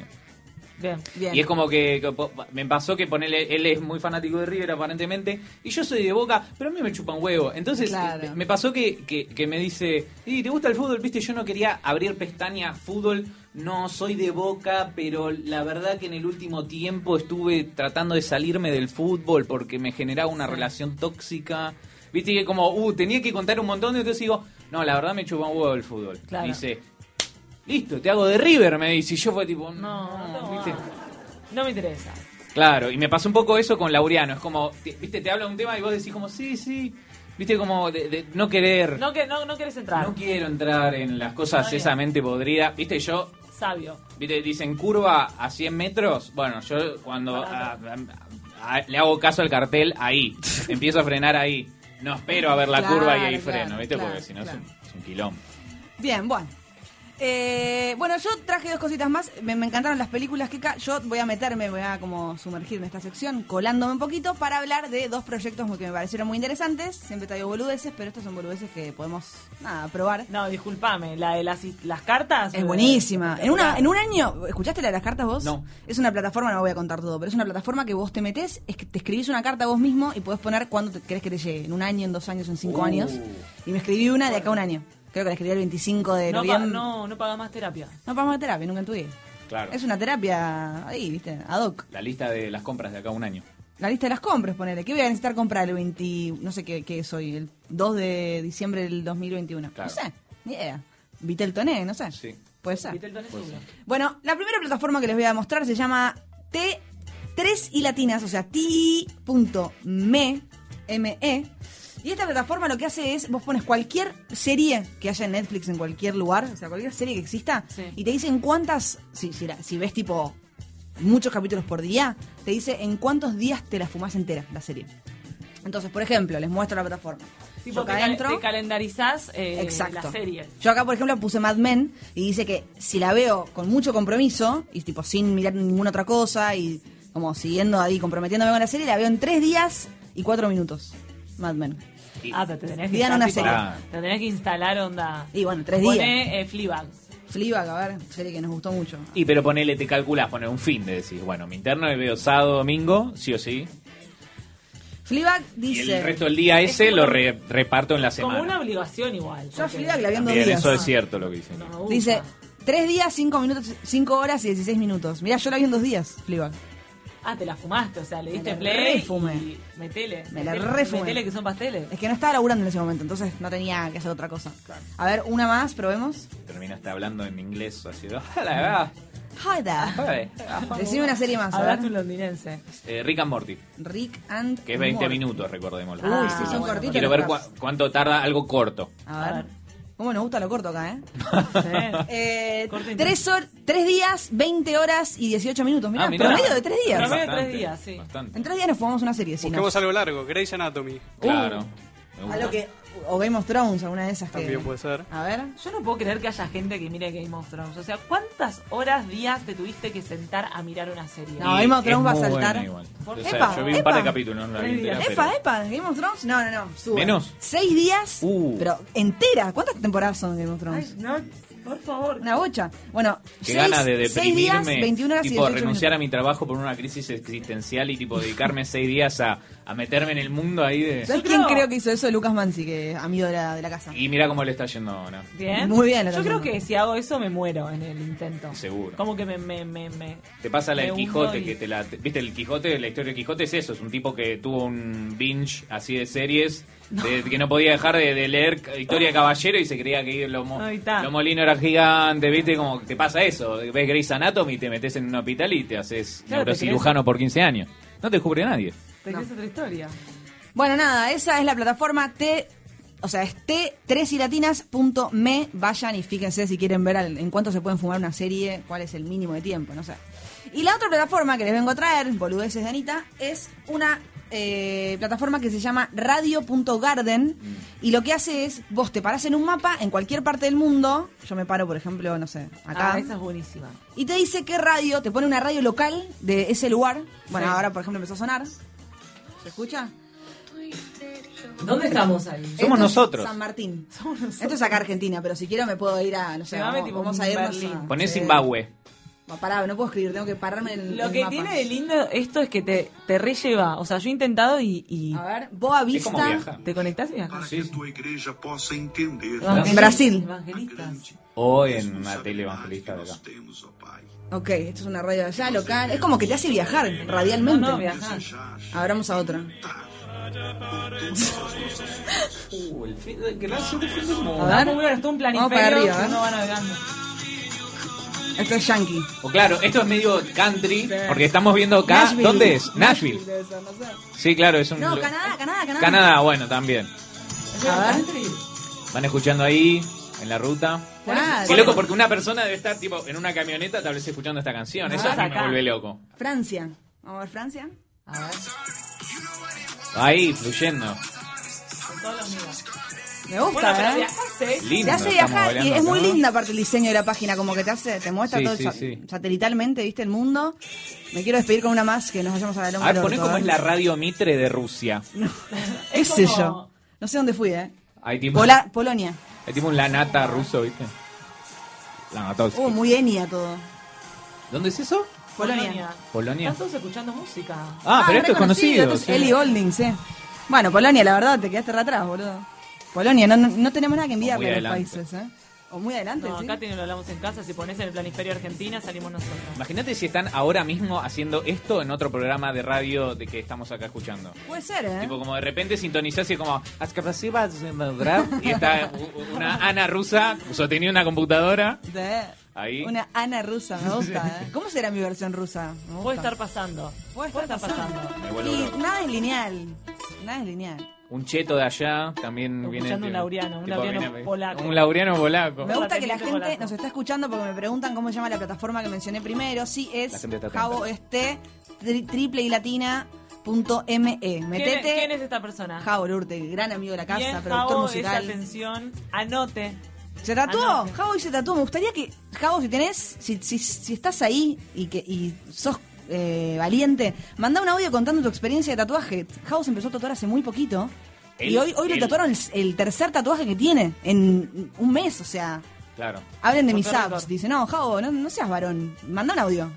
Bien. Bien. Y es como que, que me pasó que ponele, él es muy fanático de River aparentemente, y yo soy de Boca, pero a mí me chupa un huevo. Entonces Claro. eh, me pasó que, que, que me dice, ¿y te gusta el fútbol? Viste, yo no quería abrir pestaña fútbol, no soy de Boca, pero la verdad que en el último tiempo estuve tratando de salirme del fútbol porque me generaba una relación tóxica. Viste que como, uh, tenía que contar un montón de entonces digo, no, la verdad me chupa un huevo el fútbol. Claro. Dice, listo, te hago de River, me dice. Y yo fue tipo, No, no, ¿viste? no me interesa. Claro, y me pasó un poco eso con Laureano. Es como, te- viste, te habla un tema y vos decís como, sí, sí. Viste, como de, de no querer. No, que, no, no quieres entrar. No quiero entrar en las cosas esa mente podrida. Viste, yo, Sabio. viste, dicen curva a 100 metros. Bueno, yo cuando ah, ah, ah, le hago caso al cartel, ahí. (laughs) Empiezo a frenar ahí. No espero a ver la Claro, curva y ahí claro, freno, viste, claro, porque si no es claro. un- es un quilombo. Bien, bueno. Eh, bueno, yo traje dos cositas más. Me, me encantaron las películas que yo voy a meterme, voy a como sumergir en esta sección, colándome un poquito para hablar de dos proyectos que me parecieron muy interesantes. Siempre traigo boludeces, pero estos son boludeces que podemos nada, probar. No, discúlpame, la de las, las cartas. Es eh, buenísima. En, una, en un año, ¿escuchaste la de las cartas vos? No. Es una plataforma, no voy a contar todo, pero es una plataforma que vos te metés, es que te escribís una carta vos mismo y podés poner cuándo te, querés que te llegue. En un año, en dos años, en cinco Uh. años. Y me escribí una de acá a un año. Creo que la escribí el 25 de No, pa- noviembre. no, no paga más terapia. No pagamos terapia, nunca en tu vida. Claro. Es una terapia ahí, viste, ad hoc. La lista de las compras de acá a un año. La lista de las compras, ponele. ¿Qué voy a necesitar comprar el 20, no sé qué, qué soy, el 2 de diciembre del 2021? Claro. No sé, ni idea. Vitel Toné, no sé. Sí. Puede ser. Vitel Toné seguro. Bueno, la primera plataforma que les voy a mostrar se llama T3 y latinas, o sea, ti.me, M-E. Y esta plataforma lo que hace es, vos pones cualquier serie que haya en Netflix en cualquier lugar, o sea, cualquier serie que exista, Sí. y te dicen cuántas, si, si, la- si ves tipo muchos capítulos por día, te dice en cuántos días te la fumás entera la serie. Entonces, por ejemplo, les muestro la plataforma. Tipo, Yo te, acá entro- te calendarizás eh, Exacto. las series. Yo acá, por ejemplo, puse Mad Men y dice que si la veo con mucho compromiso y tipo sin mirar ninguna otra cosa y como siguiendo ahí, comprometiéndome con la serie, la veo en tres días y cuatro minutos. Mad Men. Ah, pero te tenés que, Digan una serie. Ah. te tenés que instalar onda. Y bueno, tres Poné, días. eh, Fleabag. Fleabag, a ver, serie que nos gustó mucho. Y pero ponele, te calculás, poner un fin de decir, bueno, mi interno y veo sábado, domingo, sí o sí. Fleabag Y dice... el resto del día Es ese como- lo re- reparto en la Como semana. una obligación igual. Yo a Fleabag la vi en dos días. eso es cierto lo que dicen. No me gusta. Dice, tres días, cinco minutos, cinco horas y 16 minutos. Mirá, yo la vi en dos días, Fleabag. Ah, te la fumaste, o sea, le diste Me la play refumé. y metele. Me la metele, refumé. Metele que son pasteles. Es que no estaba laburando en ese momento, entonces no tenía que hacer otra cosa. A ver, una más, probemos. Terminaste hablando en inglés así. "Ah, (laughs) la verdad". Hi there. Decime una serie más, Hablaste un londinense. Eh, Rick and Morty, Rick and que es 20 Morty. minutos, recordémoslo. Uy, Ah, sí, son bueno, cortitos. Quiero ver cuánto tarda algo corto. A ver. ¿Cómo nos gusta lo corto acá, eh? Sí. eh Corto y tres, hor- tres días, 20 horas y 18 minutos. Mirá, Ah, mirá. promedio de tres días. Promedio de Bastante, tres días, sí. Bastante. En tres días nos fumamos una serie. Si no. Busquemos algo largo, Grey's Anatomy. Claro. Me gusta. A lo que, o Game of Thrones, alguna de esas que... También puede ser. A ver. Yo no puedo creer que haya gente que mire Game of Thrones. O sea, ¿cuántas horas, días te tuviste que sentar a mirar una serie? No, Y Game of Thrones es va a saltar. Por- O sea, Epa, yo vi un par de epa. capítulos, no la vi entera, días. pero- Epa, epa, Game of Thrones. No, no, no. Sube. ¿Menos? Seis días, Uh. pero entera. ¿Cuántas temporadas son de Game of Ay, Thrones? no, por favor. Una bocha. Bueno, Qué seis, ganas de seis días, deprimirme, 21 horas y tipo 18 renunciar a minutos. mi trabajo por una crisis existencial y tipo dedicarme seis días a, a meterme en el mundo ahí de... ¿Sabes quién creo- creo que hizo eso? Lucas Mansi, que es amigo de la, de la casa. Y mira cómo le está yendo ahora. Bien. Muy bien, Yo creo que si hago eso me muero en el intento. Seguro. Como que me... me, me, me- Te pasa la del Quijote, y- que te la... te- ¿Viste el Quijote? La historia del Quijote es eso, es un tipo que tuvo un binge así de series, de- que no podía dejar de, de leer Historia de Caballero y se creía que lo, lo molino era gigante, ¿viste? Como que te pasa eso, ves Grey's Anatomy y te metes en un hospital y te haces Claro, te neurocirujano por 15 años. No te descubre nadie. ¿Te crees otra historia? Bueno, nada, esa es la plataforma T. O sea, es t3ilatinas.me. Vayan y fíjense si quieren ver al- en cuánto se pueden fumar una serie, cuál es el mínimo de tiempo, no sé. Y la otra plataforma que les vengo a traer, boludeces de Anita, es una eh, plataforma que se llama radio.garden. Y lo que hace es, vos te parás en un mapa en cualquier parte del mundo. Yo me paro, por ejemplo, no sé, acá. Ah, esa es buenísima. Y te dice qué radio, te pone una radio local de ese lugar. Bueno, Sí. ahora por ejemplo empezó a sonar. ¿Se escucha? ¿Dónde estamos ahí? Somos Esto es nosotros. San Martín. Esto es acá Argentina, pero si quiero me puedo ir a, no sé, vamos, tipo vamos a irnos Berlín. a... Ponés sí. Zimbabue. No, pará, no puedo escribir, tengo que pararme en Lo que mapa. tiene de lindo esto es que te, te relleva. O sea, yo he intentado y... y A ver, como Vista. ¿Te conectás y viajas? Sí, en Brasil. Evangelistas. O en una tele evangelista de acá. Ok, esto es una radio allá, local. Es como que te hace viajar radialmente. No, no, viajar. Ahora vamos a otra. (laughs) Uh, el fin, que la fin mundo. A ver. Un Vamos para arriba, ¿eh? uno va navegando. Esto es Yankee. O claro, esto es medio country, porque estamos viendo acá. Nashville. ¿Dónde es? Nashville. debe ser, no sé. Sí, claro, es un. No, Canadá, Canadá, Canadá. Canadá, bueno, también. A ver. Van escuchando ahí, en la ruta. Claro. Qué loco, porque una persona debe estar tipo en una camioneta, tal vez escuchando esta canción. Eso a mí me vuelve loco. Francia. Vamos a ver Francia. A ver, Ahí, fluyendo. con todos los míos. Me gusta, Bueno, ¿eh? Lindo. Te hace estamos viajar y es muy ¿no? linda aparte el diseño de la página, como que te hace, te muestra Sí, todo sí, sa- sí. satelitalmente, viste el mundo. Me quiero despedir con una más que nos vayamos a dar un A ver, poné cómo es la radio Mitre de Rusia. ¿Qué sé yo? No sé dónde fui, ¿eh? Hay tipo, Pola- Polonia. hay tipo un lanata ruso, ¿viste? Lanatovsky. Uh, muy enia todo. ¿Dónde es eso? Polonia. Polonia. Están todos escuchando música. Ah, pero esto es conocido. Esto es sí. Ellie Golding, sí. Bueno, Polonia, la verdad, te quedaste re atrás, boludo. Polonia, no, no, no tenemos nada que enviarle a los países, ¿eh? O muy adelante, No, sí. acá te lo hablamos en casa. Si pones en el planiferio Argentina, salimos nosotros. Imagínate si están ahora mismo haciendo esto en otro programa de radio de que estamos acá escuchando. Puede ser, ¿eh? Tipo, como de repente sintonizás y es como... Y está una Ana rusa sosteniendo una computadora. De- Ahí. Una Ana rusa, me gusta, ¿eh? ¿Cómo será mi versión rusa? Puede estar pasando. Puede Puede estar estar pasando. Vuelvo Y nada es lineal. Nada es lineal. Un cheto de allá también Escuchando viene... un tipo- lauriano, un tipo, lauriano viene- polaco. Un lauriano polaco. Me gusta que la gente polaco. nos está escuchando porque me preguntan cómo se llama la plataforma que mencioné primero. Sí, es. Javo Este, tri- triple y latina punto me. ¿Quién, es, Metete. quién es esta persona? Javo Urte, gran amigo de la casa, Bien, productor Javo, musical. esa atención. Anote. ¿Se tatuó? Javo y se tatuó. Me gustaría que, Javo, si tenés, si, si, si estás ahí y que y sos eh, valiente, manda un audio contando tu experiencia de tatuaje. Javo se empezó a tatuar hace muy poquito. y hoy, hoy le tatuaron el, el tercer tatuaje que tiene en un mes, o sea. Claro. Hablen de mis apps. Dice, no, Javo, no, no seas varón. Manda un audio.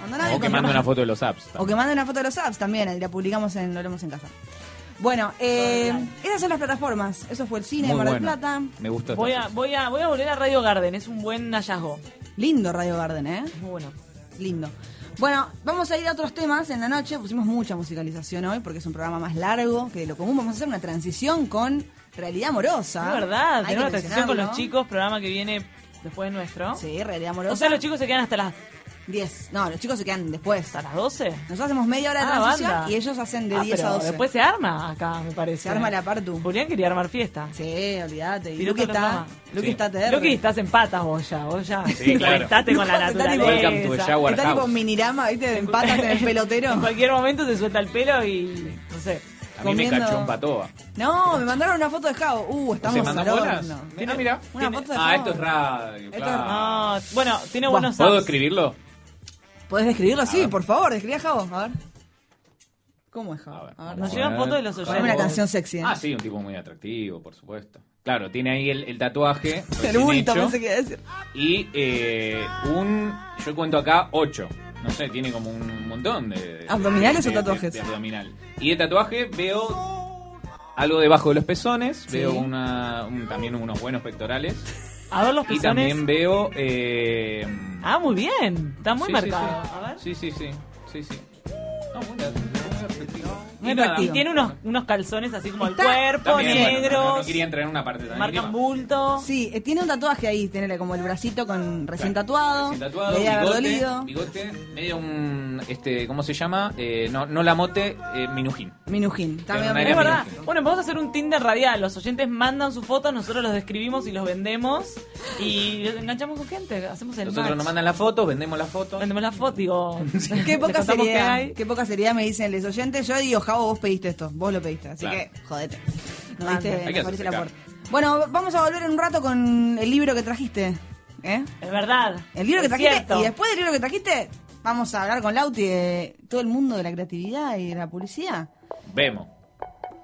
Manda un audio O que mande una foto de los apps. O que mande una foto de los apps también, y la publicamos en Lo Haremos en Casa. Bueno, eh, esas son las plataformas. Eso fue el cine de Muy Mar del bueno. Plata. Me gustó. Voy a, voy, a, voy a volver a Radio Garden, es un buen hallazgo. Lindo Radio Garden, ¿eh? Muy bueno. Lindo. Bueno, vamos a ir a otros temas en la noche. Pusimos mucha musicalización hoy porque es un programa más largo que de lo común. Vamos a hacer una transición con realidad amorosa. Es verdad, tenemos una transición con los chicos, programa que viene después nuestro. Sí, realidad amorosa. O sea, los chicos se quedan hasta las 10. No, los chicos se quedan después. ¿Hasta las 12? Nosotros hacemos media hora de Ah, transición banda. y ellos hacen de Ah, 10 a pero 12. Después se arma acá, me parece. Se arma la partu. Julián quería armar fiesta. Sí, olvídate. Y Luqui el está. Luqui Sí. está TR. Luqui, estás en patas vos ya, vos ya. Sí, claro. Conectate con la Está tipo- naturaleza. Welcome to the shower Está tipo house. minirama, ¿viste? De patas en el (laughs) pelotero. En cualquier momento se suelta el pelo y, no sé. A mí me comiendo- cachó un patoa. No, me mandaron una foto de Javo. Uh, estamos ¿Se bolas? horno. Mira, mira. Una Tiene- foto de Ah, Javo. esto es radio. Esto claro. No, bueno, tiene Buah, buenos ¿Puedo apps. escribirlo? ¿Podés describirlo? Sí, ver. por favor, describí a Javo. A ver. ¿Cómo es Javo? A ver, Nos llegan a fotos de los oyentes. una canción sexy. ¿eh? Ah, sí, un tipo muy atractivo, por supuesto. Claro, tiene ahí el, el tatuaje. (laughs) El recién bulto, hecho, pensé que iba a decir. Y eh, un. Yo cuento acá ocho. No sé, tiene como un montón de. de- ¿Abdominales de- o de- tatuajes? De, abdominal. Y de tatuaje veo algo debajo de los pezones. Veo una, un- también unos buenos pectorales. A ver los Y pezones. también veo. Eh, Ah, muy bien. Está muy sí, marcado. Sí, sí. A ver. sí, sí, sí. sí, sí. No, muy, muy. Muy Y nada. Y tiene unos, unos calzones así como Está- el cuerpo, también, bueno, negros. no, no quería entrar en una parte tan marcan íntima. bulto. Sí, eh, tiene un tatuaje ahí, tiene como el bracito con recién Claro, tatuado. recién tatuado, Debe haber bigote, dolido. bigote, medio un, este, ¿cómo se llama? Eh, no, no la mote, eh, minujín. Minujín. También Pero Es Era verdad. minujín. Bueno, vamos a hacer un Tinder radial. Los oyentes mandan sus fotos, nosotros los describimos y los vendemos. Y los enganchamos con gente. Hacemos el Nosotros match. nos mandan las fotos, vendemos las fotos. Vendemos la foto, digo. (laughs) Qué poca contamos qué seriedad. hay. Qué poca seriedad me dicen los oyentes. Yo digo, Javo, vos pediste esto. Vos lo pediste. Así Claro. que, jodete. Que nos abriste la puerta. Bueno, vamos a volver en un rato con el libro que trajiste. ¿Eh? Es verdad. El libro que trajiste. cierto. Y después del libro que trajiste, vamos a hablar con Lauti de todo el mundo de la creatividad y de la publicidad. Vemos.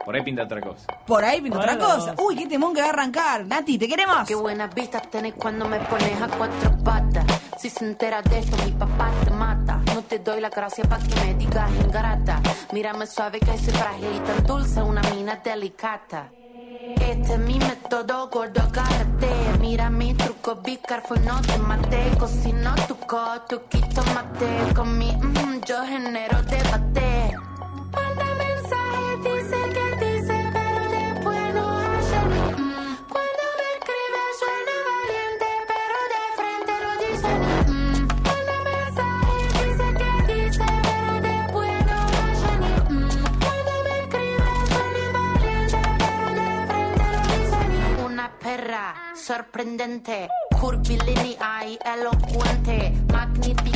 Por ahí pinta otra cosa. Por ahí pinta otra cosa. Uy, qué temón que va a arrancar. Nati, ¿te queremos? Qué buenas vistas tenés cuando me pones a cuatro patas. Si se entera de esto, mi papá te mata. No te doy la gracia para que me digas ingrata. Mírame suave que soy frágil y tan dulce, una mina delicata. Este es mi método, gordo, agárrate. Mira mi truco, be careful, no te mate. Cocino tu co, tu quito mate. Con mi mm, yo genero debate. Sorprendente, curvilínea y elocuente, magnífica.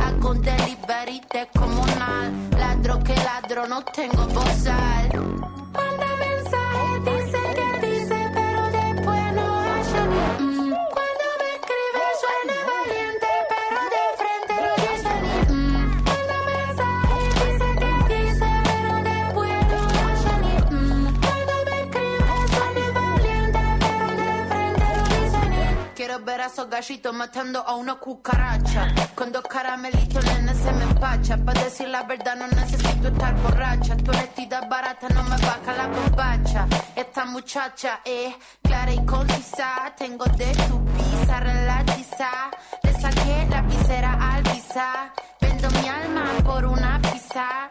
Hago un delivery comunal, ladro que ladro, no tengo bozal. Esos gallitos matando a una cucaracha. Con dos caramelitos, nene, se me empacha. Para decir la verdad, no necesito estar borracha. Tu honestidad barata no me baja la bombacha. Esta muchacha es clara y concisa. Tengo de tu pizza relatiza. Le saqué la visera al visa. Vendo mi alma por una pizza.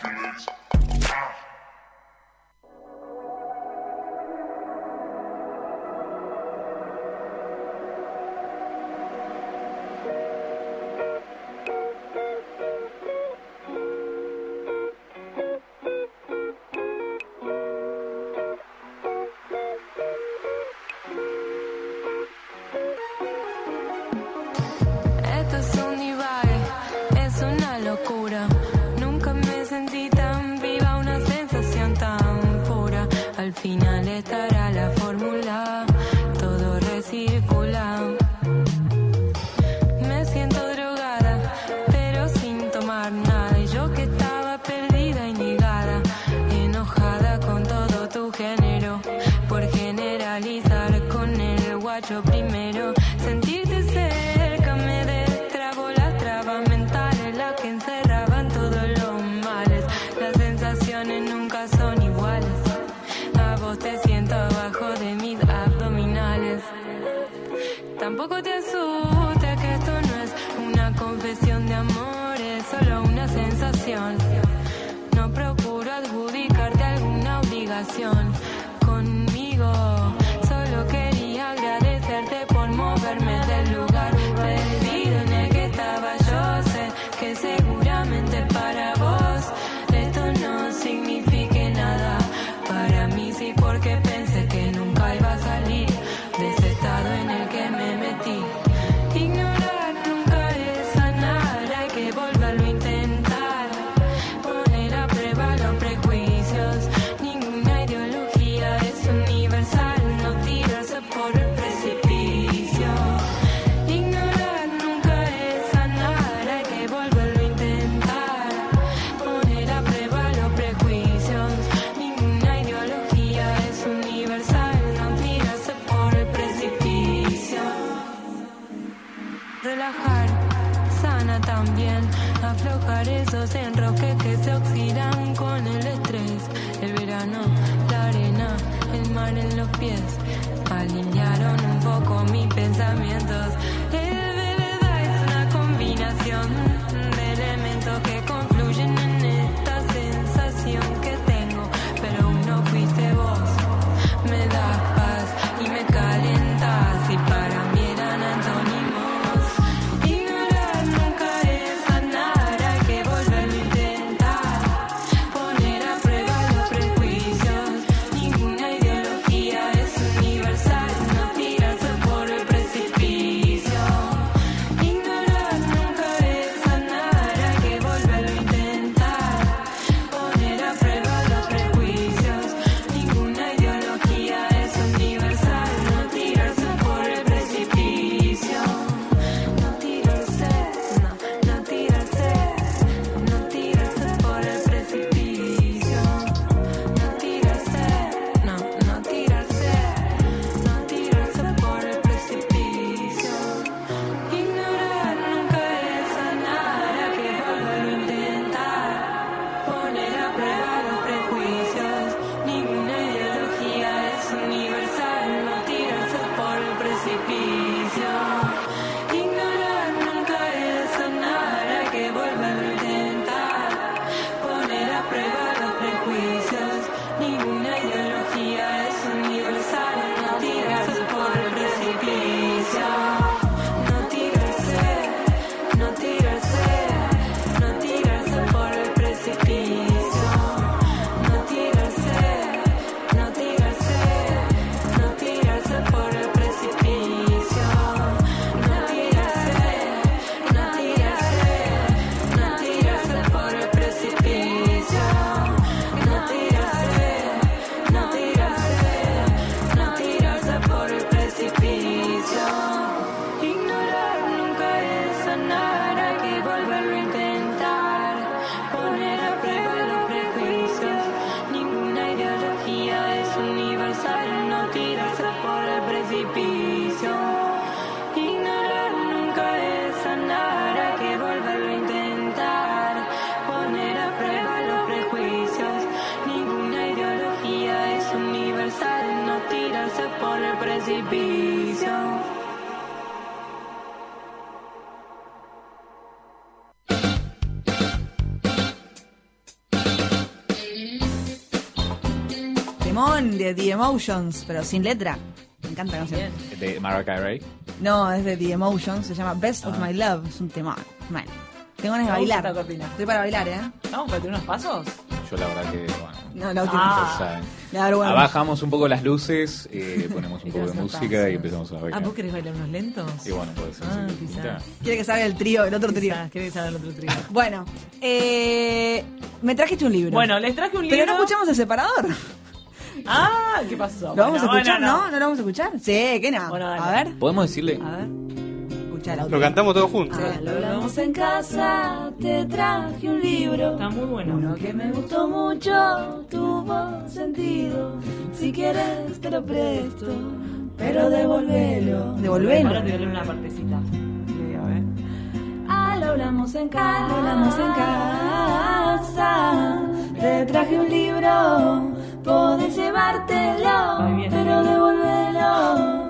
esos enrosques que se oxidan con el estrés. El verano, la arena, el mar en los pies alinearon un poco mis pensamientos. De The Emotions, pero sin letra. Me encanta la canción. De Mariah Carey. No, es de The Emotions, se llama Best of Ah. My Love. Es un temón. Bueno, tengo ganas de gusta bailar. esta cortina. Estoy para bailar, ¿eh? ¿Vamos para tirar unos pasos? Yo la verdad que, bueno, No, la última. Ah. saben. Vergüenza. Abajamos un poco las luces, eh, ponemos un (laughs) poco de música pasos. y empezamos a Ah, bailar. ¿vos querés bailar unos lentos? Y bueno, puede ser. Ah, sí. Quiere que salga el trío, el otro trío. Quizás, ¿Querés saber el otro trío? Bueno, eh, me trajiste un libro. Bueno, les traje un libro. Pero no escuchamos el separador. Ah, ¿qué pasó? ¿Lo vamos a escuchar, bueno, no. ¿No lo vamos a escuchar? Sí, ¿qué no? Bueno, a ver, ¿Podemos decirle? A ver. escucha el audio. Lo cantamos todos juntos. Sí. Lo hablamos en casa, te traje un libro. Está muy bueno. Uno que me gustó mucho, tuvo sentido. Si quieres te lo presto, pero devolvelo. Devolvelo. Ahora te leer una partecita. Sí, a ver. Lo hablamos en casa, lo hablamos en casa. Te traje un libro, podés llevártelo, pero devolvelo.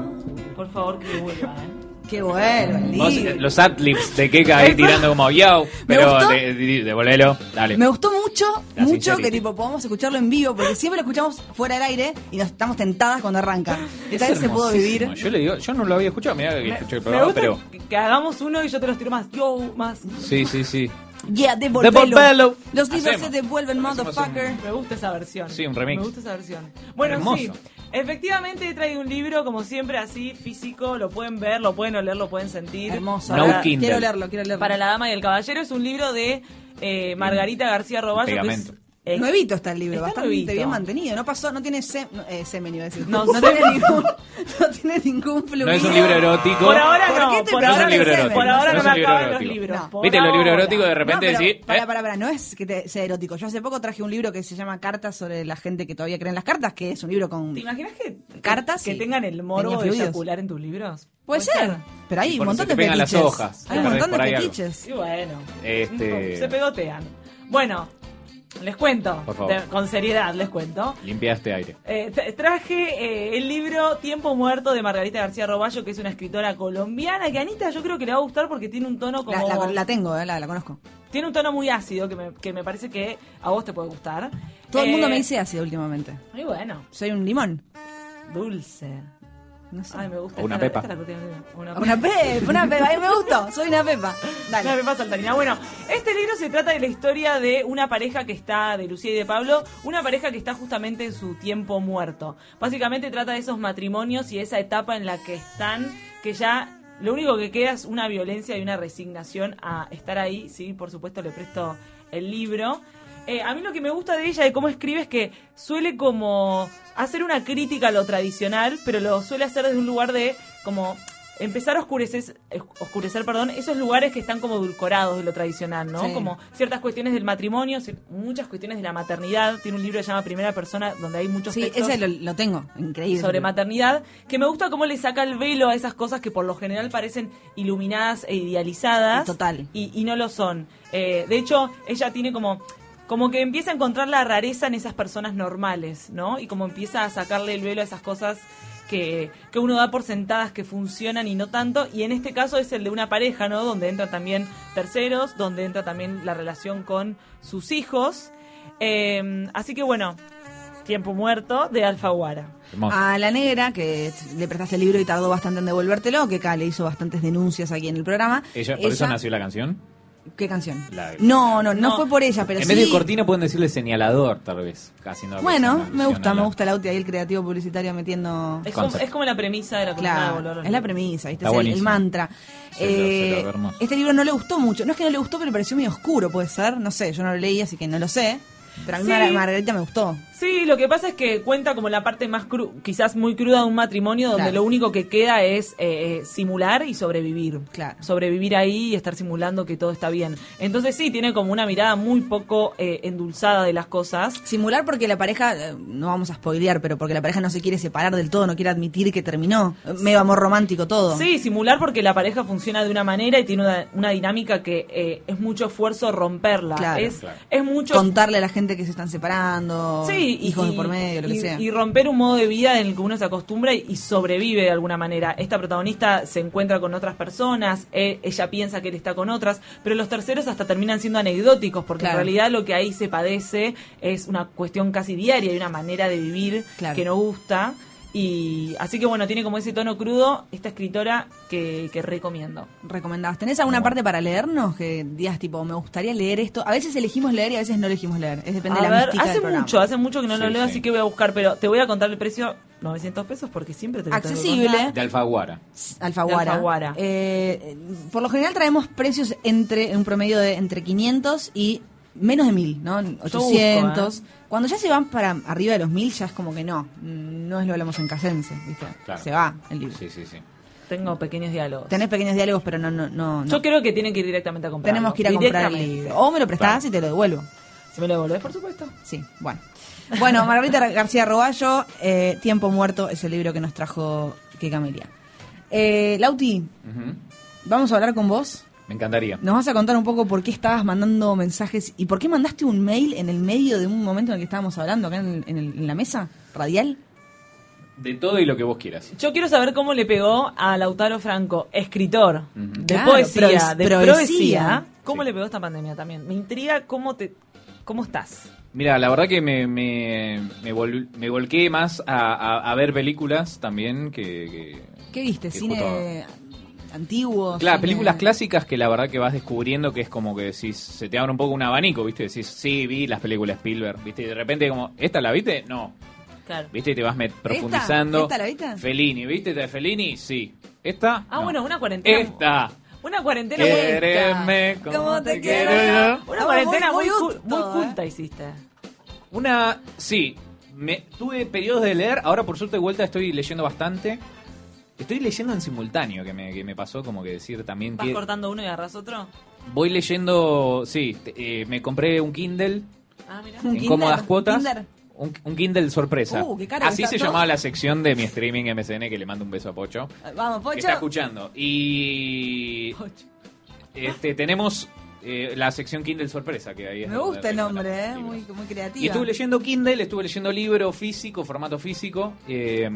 Por favor, que vuelva, ¿eh? Qué bueno, el Vos, libro. eh, los adlibs de Keka ahí (laughs) tirando como yo, Me pero de, de- dale. Me gustó mucho, La mucho que tipo podamos escucharlo en vivo, porque siempre lo escuchamos fuera del aire y nos estamos tentadas cuando arranca. Es Esta vez se pudo vivir. Yo le digo, yo no lo había escuchado, mira que escuché el Me programa, gusta pero que, que hagamos uno y yo te los tiro más. Yo, más. sí, sí, sí. Yeah, devolvelo. Devolvelo. Los libros Hacemos. se devuelven, motherfucker. Me gusta esa versión. Sí, un remix. Me gusta esa versión. Bueno, Hermoso. sí. Efectivamente he traído un libro, como siempre, así, físico. Lo pueden ver, lo pueden oler, lo pueden sentir. Hermoso. No. Quiero leerlo, quiero leerlo. Para la Dama y el Caballero es un libro de eh, Margarita García Roballo. que es- Es- Nuevito está el libro, Está bastante nuevito. bien mantenido. No pasó, no tiene sem- no, eh, semen, iba a decir. No, No, no tiene ningún, (laughs) no tiene ningún fluido. No es un libro erótico. Por ahora ¿Por no, qué te por No es ahora, un libro semen? erótico. por ahora no no me acaban los erótico. libros. No. ¿Viste los libros eróticos de repente no, pero, decís? Para, eh? para, para, no es que te- sea erótico. Yo hace poco traje un libro que se llama Cartas sobre la gente que todavía cree en las cartas, que es un libro con ¿Te imaginas que, cartas que tengan el morbo de fluidos. eyacular en tus libros? Puede ser. Pero hay un montón de pegan las fetiches. hojas, Hay un montón de fetiches. Y bueno, Este- se pegotean. Bueno, les cuento, Por favor. de- con seriedad les cuento. Limpiaste aire. Eh, tra- traje eh, el libro Tiempo Muerto de Margarita García Roballo, que es una escritora colombiana, que a Anita yo creo que le va a gustar porque tiene un tono como... La, la- la tengo, eh, la, la conozco. Tiene un tono muy ácido que me, que me parece que a vos te puede gustar. Todo el Eh, mundo me dice ácido últimamente. Y bueno, Soy un limón. dulce. No sé. Ay, me gusta. O una Esta- pepa. esta es la Una Una pepa, una pepa. A mí me gustó. Soy una pepa. Dale. Una pepa saltarina. Bueno, este libro se trata de la historia de una pareja que está, de Lucía y de Pablo, una pareja que está justamente en su tiempo muerto. Básicamente trata de esos matrimonios y esa etapa en la que están, que ya lo único que queda es una violencia y una resignación a estar ahí. Sí, por supuesto le presto el libro. Eh, a mí lo que me gusta de ella, de cómo escribe, es que suele como hacer una crítica a lo tradicional, pero lo suele hacer desde un lugar de como empezar a oscurecer, oscurecer perdón, esos lugares que están como edulcorados de lo tradicional, ¿no? Sí. Como ciertas cuestiones del matrimonio, muchas cuestiones de la maternidad. Tiene un libro que se llama Primera Persona, donde hay muchos Sí, textos ese lo, lo tengo. Increíble. sobre maternidad, que me gusta cómo le saca el velo a esas cosas que por lo general parecen iluminadas e idealizadas. Total. Y, y no lo son. Eh, de hecho, ella tiene como... Como que empieza a encontrar la rareza en esas personas normales, ¿no? Y como empieza a sacarle el velo a esas cosas que, que uno da por sentadas que funcionan y no tanto. Y en este caso es el de una pareja, ¿no? Donde entran también terceros, donde entra también la relación con sus hijos. Eh, así que bueno, Tiempo Muerto de Alfaguara. Hermoso. A la negra, que le prestaste el libro y tardó bastante en devolvértelo, que acá le hizo bastantes denuncias aquí en el programa. Ella, ¿Por eso nació la canción? ¿Qué canción? La- No, no, no, No. fue por ella, pero en sí. vez de cortina pueden decirle señalador, tal vez. Casi no Bueno, me gusta, me gusta el auto ahí, el creativo publicitario metiendo. Es como, es como la premisa de la de Claro, es la premisa, ¿viste? Está Es el, mantra. Se lo- se lo Eh, este libro no le gustó mucho. No es que no le gustó, pero le pareció medio oscuro, puede ser. No sé, yo no lo leí, así que no lo sé. Pero a mí Sí. Mar- Margarita me gustó. Sí, lo que pasa es que cuenta como la parte más cru quizás muy cruda de un matrimonio donde Claro. lo único que queda es eh, eh, simular y sobrevivir. Claro. Sobrevivir ahí y estar simulando que todo está bien. Entonces sí, tiene como una mirada muy poco eh, endulzada de las cosas. Simular porque la pareja, eh, no vamos a spoilear, pero porque la pareja no se quiere separar del todo, no quiere admitir que terminó. Eh, Medio amor romántico todo. Sí, simular porque la pareja funciona de una manera y tiene una, una dinámica que eh, es mucho esfuerzo romperla. Claro. es, Claro. es mucho Contarle a la gente que se están separando, Sí, y- hijos de por medio, lo que y- sea. Y romper un modo de vida en el que uno se acostumbra y, y sobrevive de alguna manera. Esta protagonista se encuentra con otras personas, eh, ella piensa que él está con otras, pero los terceros hasta terminan siendo anecdóticos, porque Claro. en realidad lo que ahí se padece es una cuestión casi diaria y una manera de vivir Claro. que no gusta. Y así que bueno, tiene como ese tono crudo esta escritora que, que recomiendo. recomendabas. ¿Tenés alguna parte para leernos? Que digas, tipo, me gustaría leer esto. A veces elegimos leer y a veces no elegimos leer. Es depende A de la ver, mística hace del programa. mucho, hace mucho que no lo leo, sí. así que voy a buscar, pero te voy a contar el precio, 900 pesos, porque siempre te lo tengo que Accesible. De Alfaguara. Alfaguara. De Alfaguara. Eh, por lo general traemos precios entre un promedio de entre 500 y menos de 1000, ¿no? 800. Cuando ya se van para arriba de los 1000 ya es como que no, no es lo hablamos en casense, ¿viste? Claro. Se va el libro. Sí, sí, sí. Tengo pequeños diálogos. Tenés pequeños diálogos, pero no no no. no. Yo creo que tienen que ir directamente a comprar. Tenemos que ir a comprar el libro. O me lo prestás Claro. y te lo devuelvo. Si me lo devolvés, por supuesto. Sí, bueno. Bueno, (laughs) Margarita García Roballo, eh, Tiempo Muerto es el libro que nos trajo que Camelia. Eh, Lauti, vamos a hablar con vos. Me encantaría. Nos vas a contar un poco por qué estabas mandando mensajes y por qué mandaste un mail en el medio de un momento en el que estábamos hablando acá en, en el- en la mesa radial. De todo y lo que vos quieras. Yo quiero saber cómo le pegó a Lautaro Franco, escritor de Claro, poesía, de poesía. ¿Cómo Sí. le pegó esta pandemia también? Me intriga cómo te cómo estás. Mira, la verdad que me, me, me, vol- me volqué más a, a- a ver películas también que... que- ¿Qué viste? que ¿Cine antiguo? Claro, cine- películas clásicas que la verdad que vas descubriendo que es como que decís, se te abre un poco un abanico, ¿viste? Decís, sí, vi las películas Spielberg, ¿viste? Y de repente como, ¿esta la viste? No. Claro. ¿Viste? Y te vas met- profundizando. ¿Esta la viste? Fellini, ¿viste? ¿Esta de Fellini? Sí. ¿Esta? Ah, No. bueno, una cuarentena. Esta. Una cuarentena muy Quéreme como ¿Cómo te te quiero quiero yo. yo? Una cuarentena muy, muy- muy muy ¿eh? culta hiciste. Una, sí. Me, tuve periodos de leer, ahora por suerte de vuelta estoy leyendo bastante. Estoy leyendo en simultáneo, que me, que me pasó como que decir también ¿Vas que... cortando uno y agarras otro? Voy leyendo, sí, eh, me compré un Kindle Ah, mira. Un en Kinder, cómodas un cuotas. Kinder. Un, un Kindle sorpresa. Uh, qué caro que Así se todo. llamaba la sección de mi streaming MSN que le mando un beso a Pocho. Vamos, que Pocho. está escuchando. Y este tenemos eh, la sección Kindle sorpresa que ahí es Me gusta el nombre, ¿eh? Muy, muy creativa. Y estuve leyendo Kindle, estuve leyendo libro físico, formato físico. eh,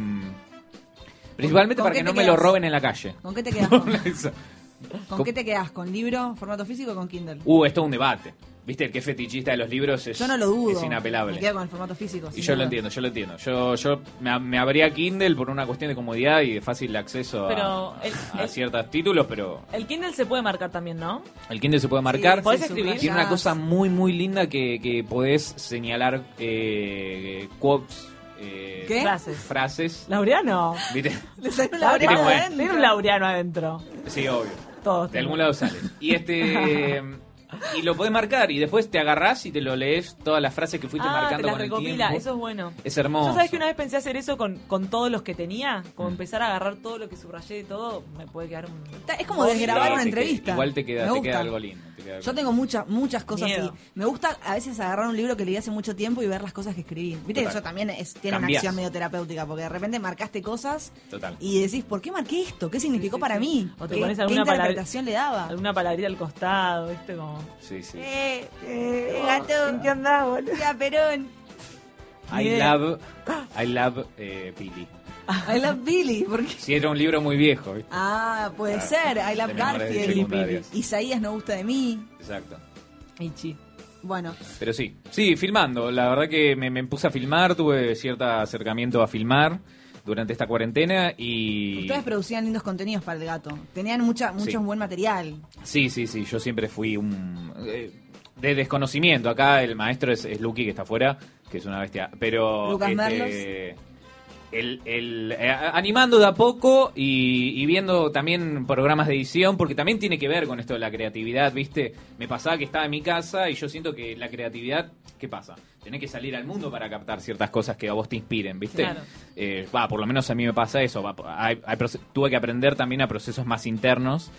principalmente ¿Con para que no me lo roben en la calle. ¿Con qué te (laughs) quedas? ¿Con, con qué te quedas? ¿Con libro, formato físico o con Kindle? Uh, esto es un debate. Viste, el que es fetichista de los libros es, Yo no lo dudo. es inapelable. Me quedo con el formato físico. Y yo lo entiendo, yo lo entiendo. Yo, yo me, me abría Kindle por una cuestión de comodidad y de fácil acceso a- Pero el, a, el- ciertos títulos, pero el Kindle se puede marcar también, ¿no? el Kindle se puede marcar. Sí, ¿Podés escribir? Tiene una cosa muy, muy linda que, que podés señalar eh, quotes, eh, ¿Qué? Frases. frases. ¿Laureano? ¿Viste? Le salió Laureano Tengo, eh. adentro. Tiene un Laureano adentro. Sí, obvio. Todos De algún lado sale. Y este. (laughs) Y lo podés marcar y después te agarrás y te lo lees todas las frases que fuiste Ah, te marcando las con el recopila, tiempo. eso es bueno. Es hermoso. Sabes que una vez pensé hacer eso con, con todos los que tenía, Mm. como empezar a agarrar todo lo que subrayé y todo, me puede quedar un... Es como desgrabar Sí, una te que- entrevista. Igual te queda, te queda algo lindo. te queda algo Yo tengo muchas muchas cosas Miedo. así. Me gusta a veces agarrar un libro que leí hace mucho tiempo y ver las cosas que escribí. Viste que eso también es, tiene una acción medio terapéutica, porque de repente marcaste cosas Total. y decís, ¿por qué marqué esto? ¿Qué significó para mí? O te ¿Qué, pones alguna interpretación le daba? Alguna palabrita al costado, ¿viste? Como... Sí, sí. Eh, eh, gato. ¿Qué andás, boludo? Ya, Perón. I love, I love eh, Billy. I love Billy. Porque... Sí, era un libro muy viejo, ¿viste? Ah, puede Claro. ser. I love Garfield. secundarias. Isaías no gusta de mí. Exacto. Ichi. Bueno, Pero sí, sí, filmando. La verdad que me, me puse a filmar, tuve cierto acercamiento a filmar durante esta cuarentena y... ustedes producían lindos contenidos para el gato. Tenían mucha, mucho Sí. buen material. Sí, sí, sí, yo siempre fui un... eh, de desconocimiento. Acá el maestro es, es Lucky, que está afuera, que es una bestia. Pero... Lucas este, Merlos. El, el, eh, animando de a poco y, y viendo también programas de edición, porque también tiene que ver con esto de la creatividad, ¿viste? Me pasaba que estaba en mi casa y yo siento que la creatividad, ¿qué pasa? Tenés que salir al mundo para captar ciertas cosas que a vos te inspiren, ¿viste? Claro. Eh, va, por lo menos a mí me pasa eso. va, hay- hay tuve que aprender también a procesos más internos.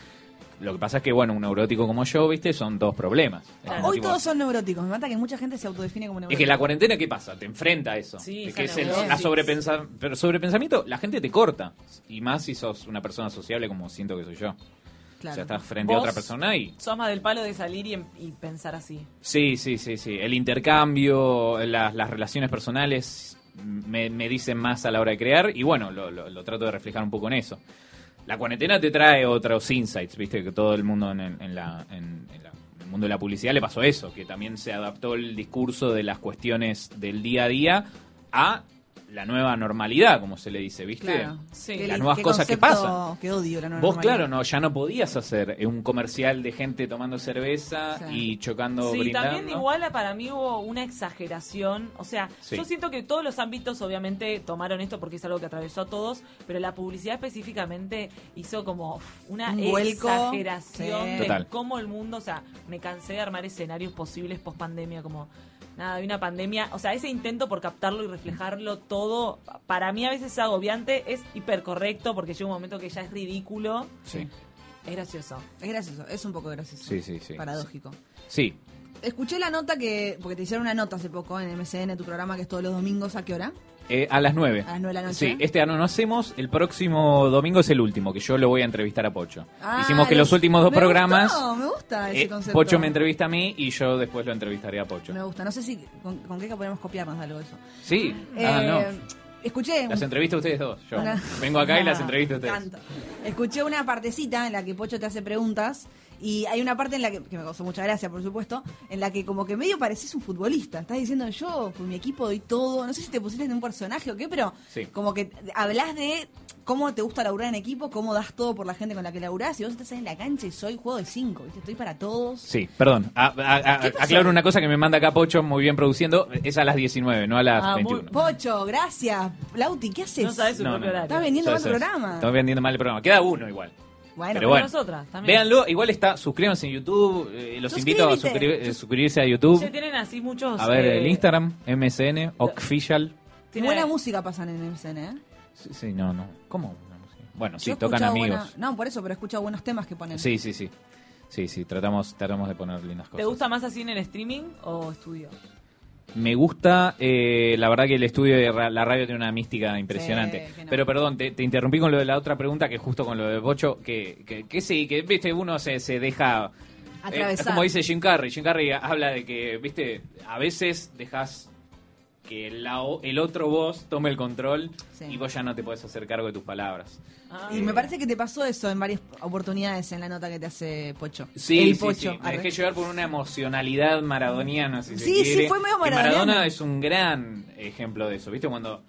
Lo que pasa es que, bueno, un neurótico como yo, ¿viste? Son dos problemas. Es Hoy tipo- todos son neuróticos. Me mata que mucha gente se autodefine como es neurótico. que la cuarentena, ¿qué pasa? Te enfrenta a eso. Sí, Es que es el, la sobrepensa- pero sobrepensamiento, la gente te corta. Y más si sos una persona sociable como siento que soy yo. Claro. O sea, estás frente a otra persona y... Sos más del palo de salir y, em- y pensar así. Sí, sí, sí, sí. El intercambio, las, las relaciones personales me, me dicen más a la hora de crear y bueno, lo, lo- lo trato de reflejar un poco en eso. La cuarentena te trae otros insights, viste, que todo el mundo en, la, el mundo de la publicidad le pasó eso, que también se adaptó el discurso de las cuestiones del día a día a la nueva normalidad, como se le dice, viste. Claro. Sí. Qué Las nuevas qué cosas que pasan. Que odio la nueva Vos, normalidad. claro, no, ya no podías hacer un comercial de gente tomando cerveza Sí. y chocando, Sí, brindando. también igual para mí hubo una exageración. O sea, Sí. yo siento que todos los ámbitos obviamente tomaron esto porque es algo que atravesó a todos, pero la publicidad específicamente hizo como una Un vuelco. exageración Sí. de Total. cómo el mundo, o sea, me cansé de armar escenarios posibles post pandemia, como nada, hay una pandemia, o sea, ese intento por captarlo y reflejarlo todo, para mí a veces es agobiante, es hipercorrecto porque llega un momento que ya es ridículo, Sí, es gracioso. Es gracioso, es un poco gracioso. sí, sí. sí. Paradójico. Sí, Escuché la nota que, porque te hicieron una nota hace poco en MCN, tu programa que es todos los domingos, ¿a qué hora? Eh, a las 9. A las 9 de la noche. Sí, este año no hacemos. El próximo domingo es el último, que yo lo voy a entrevistar a Pocho. Ah, Hicimos que los últimos dos me programas. gustó, me gusta ese eh, concepto. Pocho me entrevista a mí y yo después lo entrevistaré a Pocho. Me gusta, no sé si con, con qué podemos copiarnos de algo de eso. Sí, ah, Eh, no. Escuché. Las entrevista a ustedes dos. Yo Una- vengo acá y las (laughs) Ah, entrevisto a ustedes. tanto. Escuché una partecita en la que Pocho te hace preguntas y hay una parte en la que, que me causó mucha gracia, por supuesto, en la que como que medio pareces un futbolista. Estás diciendo yo, con mi equipo doy todo. No sé si te pusiste en un personaje o qué, pero Sí. como que hablas de cómo te gusta laburar en equipo, cómo das todo por la gente con la que laburás. Y vos estás en la cancha y soy juego de cinco, ¿viste? Estoy para todos. Sí, perdón. A- aclaro una cosa que me manda acá Pocho, muy bien produciendo. Es a las 19, no a las Ah, muy- 21. Pocho, gracias. Lauti, ¿qué haces? No sabes su No, propio no. Estás vendiendo mal el programa. Estamos vendiendo mal el programa. Queda uno igual. Bueno, Pero bueno, nosotras también. véanlo. Igual está, suscríbanse en YouTube. eh, los invito a eh, suscribirse a YouTube. Che, tienen así muchos... A ver, eh, el Instagram, MSN, Official. Buena música pasan en MCN, ¿eh? Sí, sí, no, no. ¿Cómo? Bueno, sí, Yo tocan amigos. buena- no, por eso, pero he escuchado buenos temas que ponen. Sí, sí, sí. Sí, sí, tratamos, tratamos de poner lindas cosas. ¿Te gusta más así en el streaming o estudio? Me gusta, eh, la verdad que el estudio de ra- la radio tiene una mística impresionante. Sí. Pero perdón, te, te interrumpí con lo de la otra pregunta, que justo con lo de Bocho, que, que, que sí, que viste, uno se, se deja... eh, es como dice Jim Carrey, Jim Carrey habla de que, viste, a veces dejas que la el otro vos tome el control Sí. y vos ya no te podés hacer cargo de tus palabras. Y me parece que te pasó eso en varias oportunidades en la nota que te hace Pocho. Sí, El sí, Pocho. sí. Me dejé llevar por una emocionalidad maradoniana, si se Sí, sí, fue medio Que maradoniano. Maradona es un gran ejemplo de eso, ¿viste? Cuando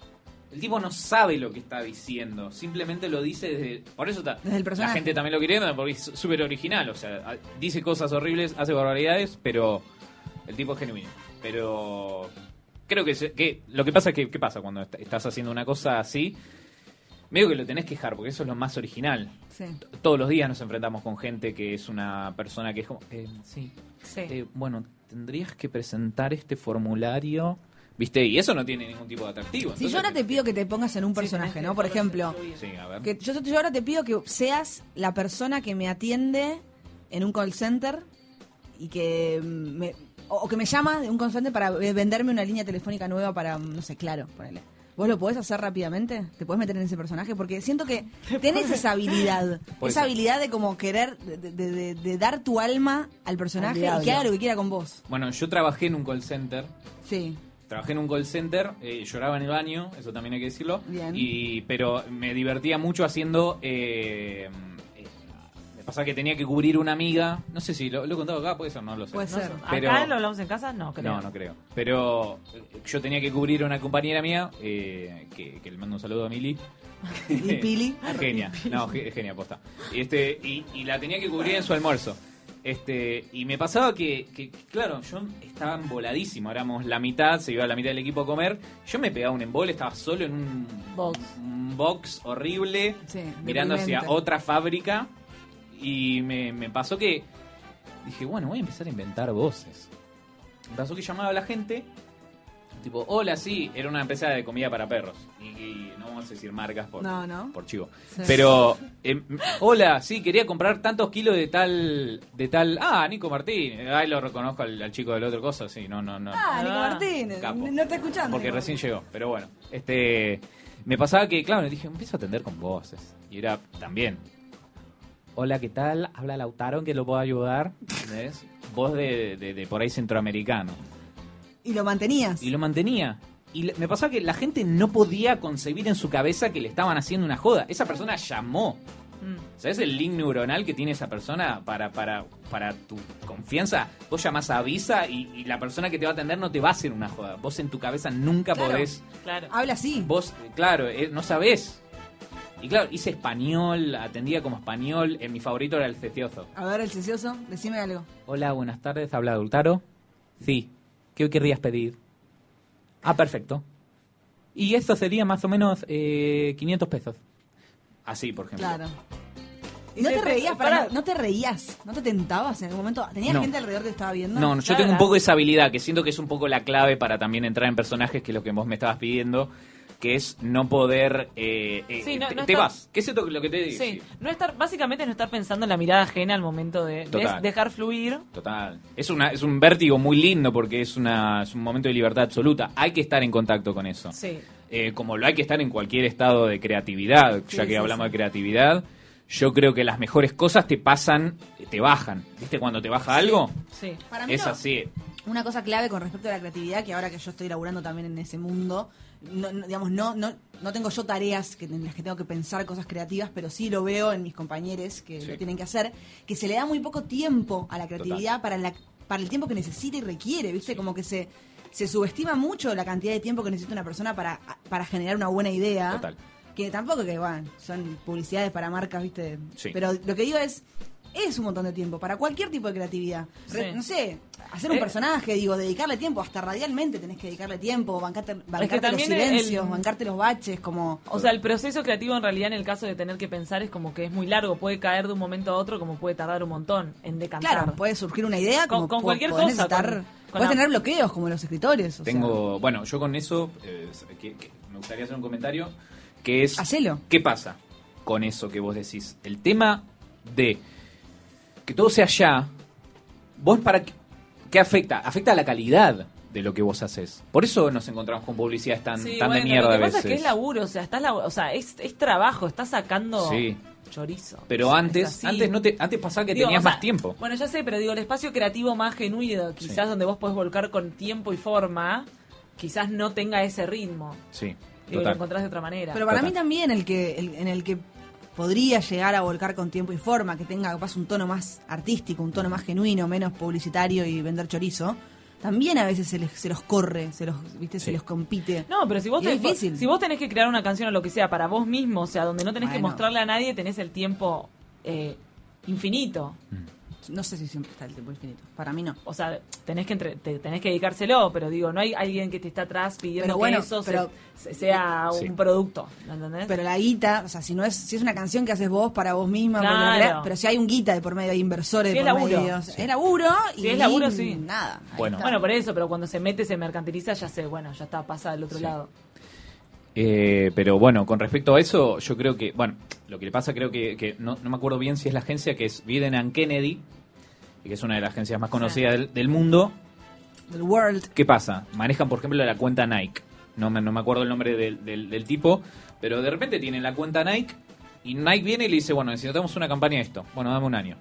el tipo no sabe lo que está diciendo, simplemente lo dice desde... Por eso está... Desde el La personaje. gente también lo quiere porque es súper original, o sea, dice cosas horribles, hace barbaridades, pero el tipo es genuino. Pero creo que, lo que pasa es que, ¿qué pasa cuando est- estás haciendo una cosa así? Medio que lo tenés que dejar, porque eso es lo más original. Sí. Todos los días nos enfrentamos con gente que es una persona que es como, eh, sí, eh, bueno, tendrías que presentar este formulario, ¿viste? Y eso no tiene ningún tipo de atractivo. Si yo ahora te pido que te pongas en un personaje, ¿no? Por ejemplo, Sí, a ver. que yo, yo ahora te pido que seas la persona que me atiende en un call center y que me, o, o que me llama de un call center para eh, venderme una línea telefónica nueva para, no sé, claro, ponele. ¿Vos lo podés hacer rápidamente? ¿Te podés meter en ese personaje? Porque siento que (laughs) tenés esa habilidad. (laughs) Esa ser. habilidad de como querer, de, de- de- de dar tu alma al personaje y que haga lo que quiera con vos. Bueno, yo trabajé en un call center. Sí. Trabajé en un call center, eh, lloraba en el baño, eso también hay que decirlo. Bien. Y, pero me divertía mucho haciendo. Eh, pasaba que tenía que cubrir una amiga. No sé si lo, lo he contado acá, puede ser, no lo sé. Puede ser. Pero- ¿Acá lo hablamos en casa? No, creo. No, no creo. Pero eh, yo tenía que cubrir a una compañera mía, eh, que, que le mando un saludo a Mili. (laughs) ¿Y Pili? (laughs) Genia, no, ge- genia, posta. Y, este, y, y la tenía que cubrir en su almuerzo. Este, y me pasaba que, que, claro, yo estaba emboladísimo, éramos la mitad, se iba la mitad del equipo a comer. Yo me pegaba un embole, estaba solo en un Box. un box horrible, Sí, mirando hacia deprimente. otra fábrica. Y me, me pasó que dije, bueno, voy a empezar a inventar voces. Me pasó que llamaba a la gente, tipo, hola, sí, era una empresa de comida para perros. Y, y no vamos a decir marcas por, No, no. por chivo. Sí. Pero, eh, hola, sí, quería comprar tantos kilos de tal, de tal, ah, Nico Martín. Ay, lo reconozco al, al chico del otro cosa, sí, no, no, no. Ah, Nico Ah, Martínez. capo. No está escuchando. Porque Nico. recién llegó, pero bueno. Este, me pasaba que, claro, dije, empiezo a atender con voces. Y era también. Hola, ¿qué tal? Habla Lautaro, ¿en que lo puedo ayudar? ¿Entendés? Voz de, de- de por ahí centroamericano. Y lo mantenías. Y lo mantenía. Y me pasaba que la gente no podía concebir en su cabeza que le estaban haciendo una joda. Esa persona llamó. Mm. ¿Sabes el link neuronal que tiene esa persona para, para, para tu confianza? Vos llamás a Visa y, y la persona que te va a atender no te va a hacer una joda. Vos en tu cabeza nunca Claro. podés. Claro. Habla así. Vos, claro, eh, no sabés. Y claro, hice español, atendía como español. eh, mi favorito era el cecioso. A ver, el cecioso, decime algo. Hola, buenas tardes, habla Adultaro. Sí, ¿qué querrías pedir? Ah, perfecto. Y esto sería más o menos eh, 500 pesos. Así, por ejemplo. Claro. ¿Y no te reías? Para, pará. ¿No te reías? ¿No te tentabas en algún momento? ¿Tenías No. gente alrededor que estaba viendo? No, no, yo Claro. tengo un poco esa habilidad, que siento que es un poco la clave para también entrar en personajes, que es lo que vos me estabas pidiendo, que es no poder... eh, eh, Sí, no- te, no te estar- vas. ¿Qué es esto lo que te digo? Sí, no estar, básicamente no estar pensando en la mirada ajena al momento de, de dejar fluir. Total. Es, una, es un vértigo muy lindo porque es, una, es un momento de libertad absoluta. Hay que estar en contacto con eso. Sí. Eh, como lo hay que estar en cualquier estado de creatividad, Sí, ya que sí, hablamos sí. de creatividad. Yo creo que las mejores cosas te pasan, te bajan. ¿Viste cuando te baja algo? Sí. Para mí Es no. así. Una cosa clave con respecto a la creatividad, que ahora que yo estoy laburando también en ese mundo, no, no- digamos, no, no, no tengo yo tareas que, en las que tengo que pensar cosas creativas, pero sí lo veo en mis compañeros que Sí. lo tienen que hacer, que se le da muy poco tiempo a la creatividad para, la, para el tiempo que necesita y requiere, ¿viste? Como que se, se subestima mucho la cantidad de tiempo que necesita una persona para, para generar una buena idea. Total. Que tampoco que, bueno, son publicidades para marcas, ¿viste? Sí. Pero lo que digo es, es un montón de tiempo para cualquier tipo de creatividad. Re- Sí. No sé, hacer un Eh, personaje, digo, dedicarle tiempo, hasta radialmente tenés que dedicarle tiempo, bancarte, bancarte los también el- silencios, el- bancarte los baches, como... O sea, el proceso creativo en realidad en el caso de tener que pensar es como que es muy largo, puede caer de un momento a otro como puede tardar un montón en decantar. Claro, puede surgir una idea, Con- como con po- cualquier podés cosa, necesitar- con- con podés la- tener bloqueos como los escritores. o sea. Tengo, bueno, yo con eso eh, que- que me gustaría hacer un comentario que es Hacelo. ¿Qué pasa con eso que vos decís? El tema de que todo sea ya, vos para qué, ¿qué afecta? Afecta a la calidad de lo que vos haces. Por eso nos encontramos con publicidades tan, Sí, tan bueno, de mierda lo que a pasa veces. es que es laburo, o sea, estás labo- o sea, es, es trabajo, estás sacando Sí. chorizo. Pero Es antes, antes no te, antes pasaba que Digo, tenías o sea, más tiempo. Bueno, ya sé, pero digo, el espacio creativo más genuino, quizás donde vos podés volcar con tiempo y forma, quizás no tenga ese ritmo. Sí, Digo, lo encontrás de otra manera. Pero para mí también el que el- en el que podría llegar a volcar con tiempo y forma, que tenga capaz un tono más artístico, un tono más genuino, menos publicitario y vender chorizo, también a veces se, les- se los corre, se los, ¿viste? se los compite. No, pero si vos, tenés, difícil. si vos tenés que crear una canción o lo que sea para vos mismo, o sea, donde no tenés que mostrarle a nadie, tenés el tiempo eh, infinito. No sé si siempre está el tiempo infinito. Para mí no. O sea, tenés que entre- te- tenés que dedicárselo, pero digo, no hay alguien que te está atrás pidiendo Pero bueno, que eso pero- se- sea Sí. un producto, ¿me ¿entendés? Pero la guita, o sea, si no es si es una canción que haces vos para vos misma, Claro. la pero si hay un guita de por medio, hay inversores Sí, de es por laburo. medio, Sí. es laburo y Si es laburo, sí. nada. Bueno. Bueno, por eso, pero cuando se mete, se mercantiliza, ya sé, bueno, ya está, pasa del otro Sí. lado. Eh, pero bueno, con respecto a eso, yo creo que, bueno, lo que le pasa creo que, que no, no me acuerdo bien si es la agencia que es Biden and Kennedy, que es una de las agencias más conocidas del, del mundo. Del world. ¿Qué pasa? Manejan, por ejemplo, la cuenta Nike. No me, no me acuerdo el nombre del, del- del tipo, pero de repente tienen la cuenta Nike y Nike viene y le dice, bueno, necesitamos una campaña de esto. Bueno, dame un año.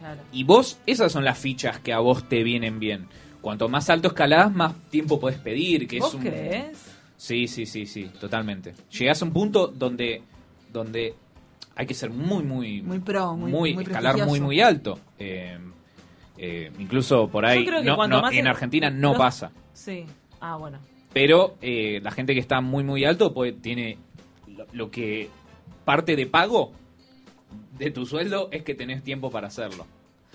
Claro. Y vos, esas son las fichas que a vos te vienen bien. Cuanto más alto escalás, más tiempo podés pedir. Que ¿Vos es un... crees? Sí, sí, sí, sí, totalmente. Llegás a un punto donde, donde hay que ser muy, muy, Muy pro, muy, muy escalar muy, muy alto. Eh, eh, incluso por ahí, Yo creo que no- cuanto no, más en el- Argentina no los- pasa. Sí. Ah, bueno. Pero eh, la gente que está muy, muy alto pues, tiene lo, lo que parte de pago de tu sueldo es que tenés tiempo para hacerlo.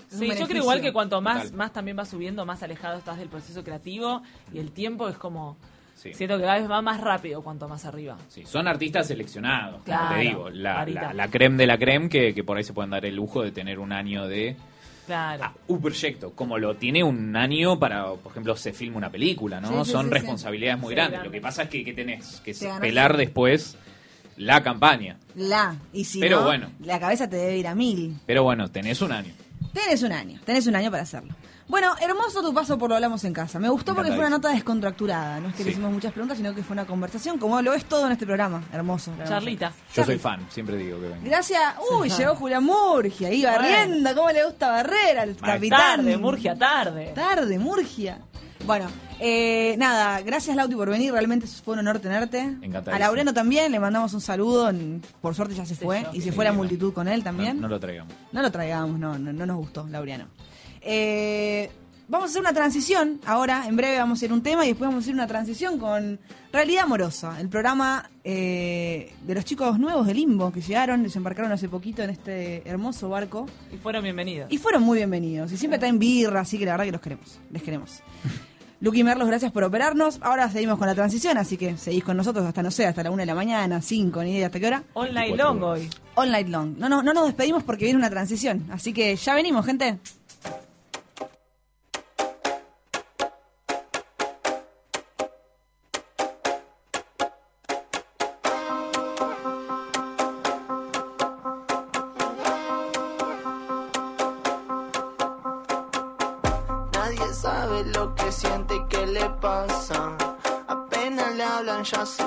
Sí, yo creo igual que cuanto más, Total. más también vas subiendo, más alejado estás del proceso creativo y el tiempo es como... Sí. Siento que cada vez va más rápido cuanto más arriba. Sí, son artistas seleccionados, como Claro, te digo. La, la, la creme de la creme que, que por ahí se pueden dar el lujo de tener un año de Claro. Ah, un proyecto, como lo tiene un año para, por ejemplo, se filma una película, ¿no? Sí, sí, Son sí, responsabilidades muy grandes. grande. Lo que pasa es que, que tenés que Te pelar el- después la campaña. La. Y si Pero no, bueno. la cabeza te debe ir a mil. Pero bueno, tenés un año. Tenés un año, tenés un año para hacerlo. Bueno, hermoso tu paso por lo hablamos en casa. Me gustó porque fue una nota descontracturada. No es que le hicimos muchas preguntas, sino que fue una conversación, como lo es todo en este programa. Hermoso. hermoso. Charlita. Yo soy fan, siempre digo que vengo. Gracias. Uy, llegó Julián Murgia ahí barriendo. ¿Cómo le gusta barrer al capitán? Tarde, Murgia, tarde. Tarde, Murgia. Bueno, eh, nada, gracias Lauti por venir, realmente fue un honor tenerte. Encantadísimo. A Laureano también le mandamos un saludo, por suerte ya se fue, y se fue la multitud con él también. No, no lo traigamos. No lo traigamos, no, no, no nos gustó, Laureano. Eh, vamos a hacer una transición ahora, en breve vamos a a un tema y después vamos a a una transición con Realidad Amorosa, el programa eh, de los chicos nuevos de Limbo que llegaron, desembarcaron hace poquito en este hermoso barco Y fueron bienvenidos. y fueron muy bienvenidos. Y siempre traen birra, así que la verdad que los queremos, les queremos. (laughs) Lucky Merlos, gracias por operarnos. Ahora seguimos con la transición, así que seguís con nosotros hasta, no sé, hasta la una de la mañana, 5, ni idea hasta qué hora. All night 24 long hoy. All night long. No, no, no nos despedimos porque viene una transición. Así que ya venimos, gente. Le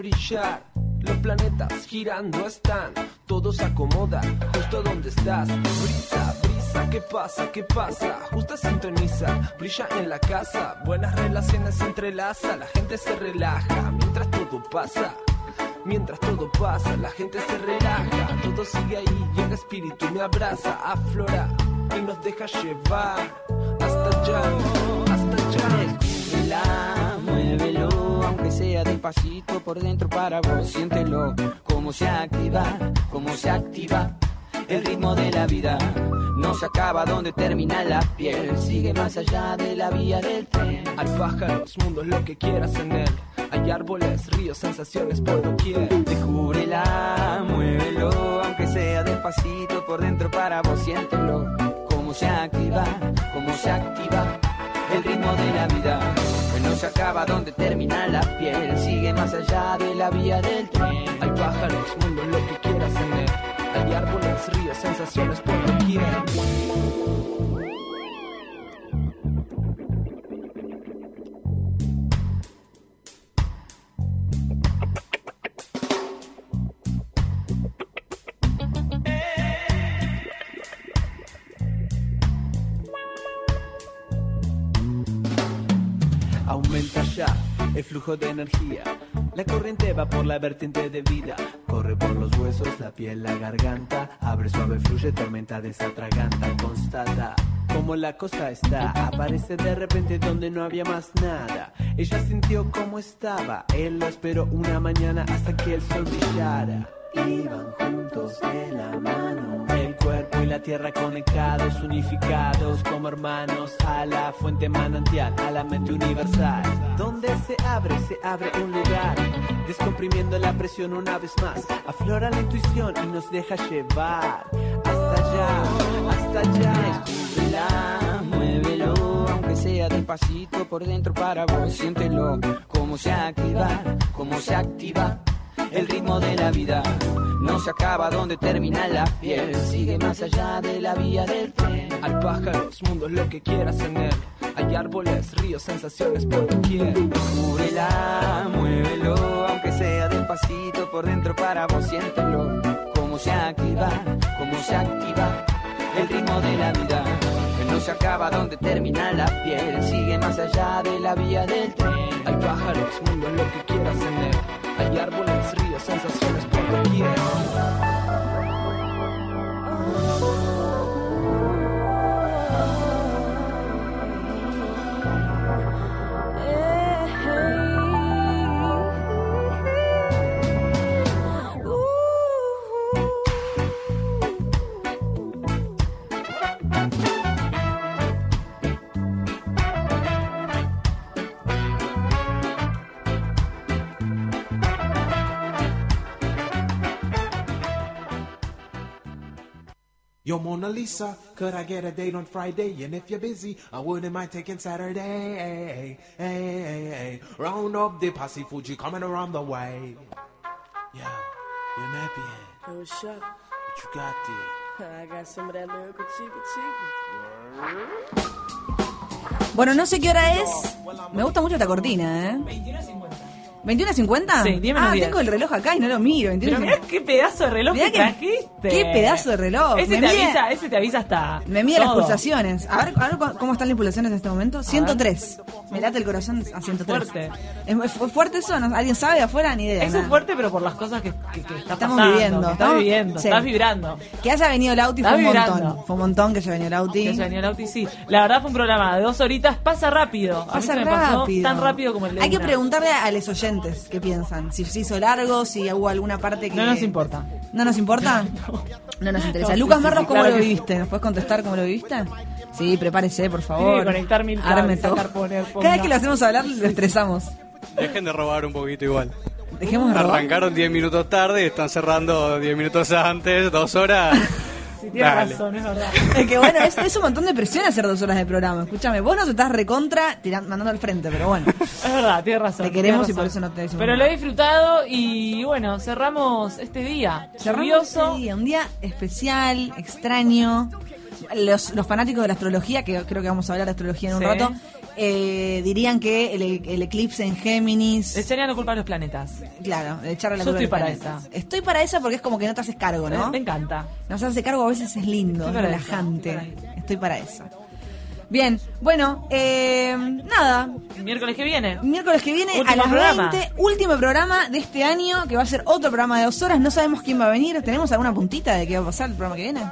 brillar. Los planetas girando están, todo se acomoda justo donde estás. Brisa, brisa, ¿qué pasa? ¿Qué pasa? Justa sintoniza, brilla en la casa. Buenas relaciones se entrelaza, la gente se relaja mientras todo pasa. Mientras todo pasa, la gente se relaja, todo sigue ahí y el espíritu me abraza, aflora y nos deja llevar hasta allá, hasta allá. Sea despacito por dentro para vos. Siéntelo, cómo se activa, cómo se activa el ritmo de la vida. No se acaba donde termina la piel, sigue más allá de la vía del tren. Hay pájaros, mundos, lo que quieras en él. Hay árboles, ríos, sensaciones por doquier. Descúbrela, muévelo, aunque sea despacito por dentro para vos. Siéntelo, cómo se activa, cómo se activa el ritmo de la vida. Que no se acaba donde termina la piel, sigue más allá de la vía del tren. Hay pájaros, mundos, lo que quieras en él. Hay árboles, ríos, sensaciones por doquier. El flujo de energía. La corriente va por la vertiente de vida. Corre por los huesos, la piel, la garganta. Abre suave, fluye, tormenta desatraganta. Constata cómo la cosa está. Aparece de repente donde no había más nada. Ella sintió cómo estaba. Él lo esperó una mañana hasta que el sol brillara. Iban juntos de la mano. La tierra conectados, unificados como hermanos a la fuente manantial, a la mente universal. Donde se abre, se abre un lugar, descomprimiendo la presión una vez más. Aflora la intuición y nos deja llevar hasta allá, hasta allá. Descúbrela, muévelo, aunque sea despacito por dentro para vos. Siéntelo, cómo se activa, cómo se activa el ritmo de la vida. No se acaba donde termina la piel, sigue más allá de la vía del tren. Hay pájaros, mundos, lo que quieras en él. Hay árboles, ríos, sensaciones por doquier. Descúbrela, muévelo, aunque sea despacito por dentro para vos. Siéntelo, cómo se activa, cómo se activa el ritmo de la vida. No se acaba donde termina la piel. Sigue más allá de la vía del tren. Hay pájaros, mundo en lo que quieras tener. Hay árboles, ríos, sensaciones por doquier. Yo, Mona Lisa, could I get a date on Friday? And if you're busy, I wouldn't mind taking Saturday. Hey, hey, hey, hey. Round up the posse Fuji coming around the way. Yeah, you're nappy head. Hey, what's up? What you got there? (laughs) I got some of that lyrical chica chica. Bueno, no sé qué hora es. Me gusta mucho esta cortina, ¿eh? 21.50. Sí, 10 menos Ah, 10. tengo el reloj acá y no lo miro. Pero 21.50. mirá qué pedazo de reloj Mirá que que- trajiste. qué pedazo de reloj. Ese Me te, mide- avisa, ese te avisa hasta. Me mide las todo. pulsaciones. A ver, a ver cu- cómo están las pulsaciones en este momento. 103. Me late el corazón a 103. Fuerte. ¿Es muy fu- fuerte eso? ¿No? ¿Alguien sabe de afuera? Ni idea. Eso nada. es fuerte, pero por las cosas que, que, que está Estamos pasando, viviendo. que Estás viviendo, sí. estás vibrando. Que haya venido Lauti Está fue un vibrando. montón. Fue un montón que haya venido Lauti. Que se venía el auto y sí. La verdad fue un programa de dos horitas, pasa rápido. A mí Pasa se me pasó rápido. tan rápido como el de Hay que una. preguntarle a los oyentes qué piensan. Si se hizo largo, si hubo alguna parte que. No nos importa. ¿No nos importa? (laughs) No nos interesa. No, sí, Lucas sí, Marros, sí, ¿cómo claro lo sí. viviste? ¿Nos puedes contestar cómo lo viviste? Sí, prepárese, por favor. Que conectar mil Arme todo. sacar, poner, Cada vez que lo hacemos hablar, lo estresamos. Dejen de robar un poquito igual. Dejemos de robar. Arrancaron 10 minutos tarde, están cerrando 10 minutos antes, dos horas. (laughs) Sí, tienes Dale. razón, es verdad. Es que bueno, es, es un montón de presión hacer dos horas de programa. Escúchame, vos nos estás recontra tirando, mandando al frente, pero bueno. Es verdad, tienes razón. Te queremos y por eso no te decimos Pero lo he disfrutado y bueno, cerramos este día. Cerramos este día, un día especial, extraño. Los, los fanáticos de la astrología, que creo que vamos a hablar de astrología en un Sí. rato, eh, dirían que el, el eclipse en Géminis. Le echarían la culpa a los planetas. Claro, echarle la Yo culpa estoy a los para planetas. Estoy para esa porque es como que no te haces cargo, ¿no? Me, me encanta. No se hace cargo a veces es lindo, Estoy es para esa, relajante. Estoy para esa. Bien, bueno, eh, nada. Miércoles que viene. Miércoles que viene Último a las programa. 20, último programa de este año, que va a ser otro programa de dos horas. No sabemos quién va a venir. ¿Tenemos alguna puntita de qué va a pasar el programa que viene?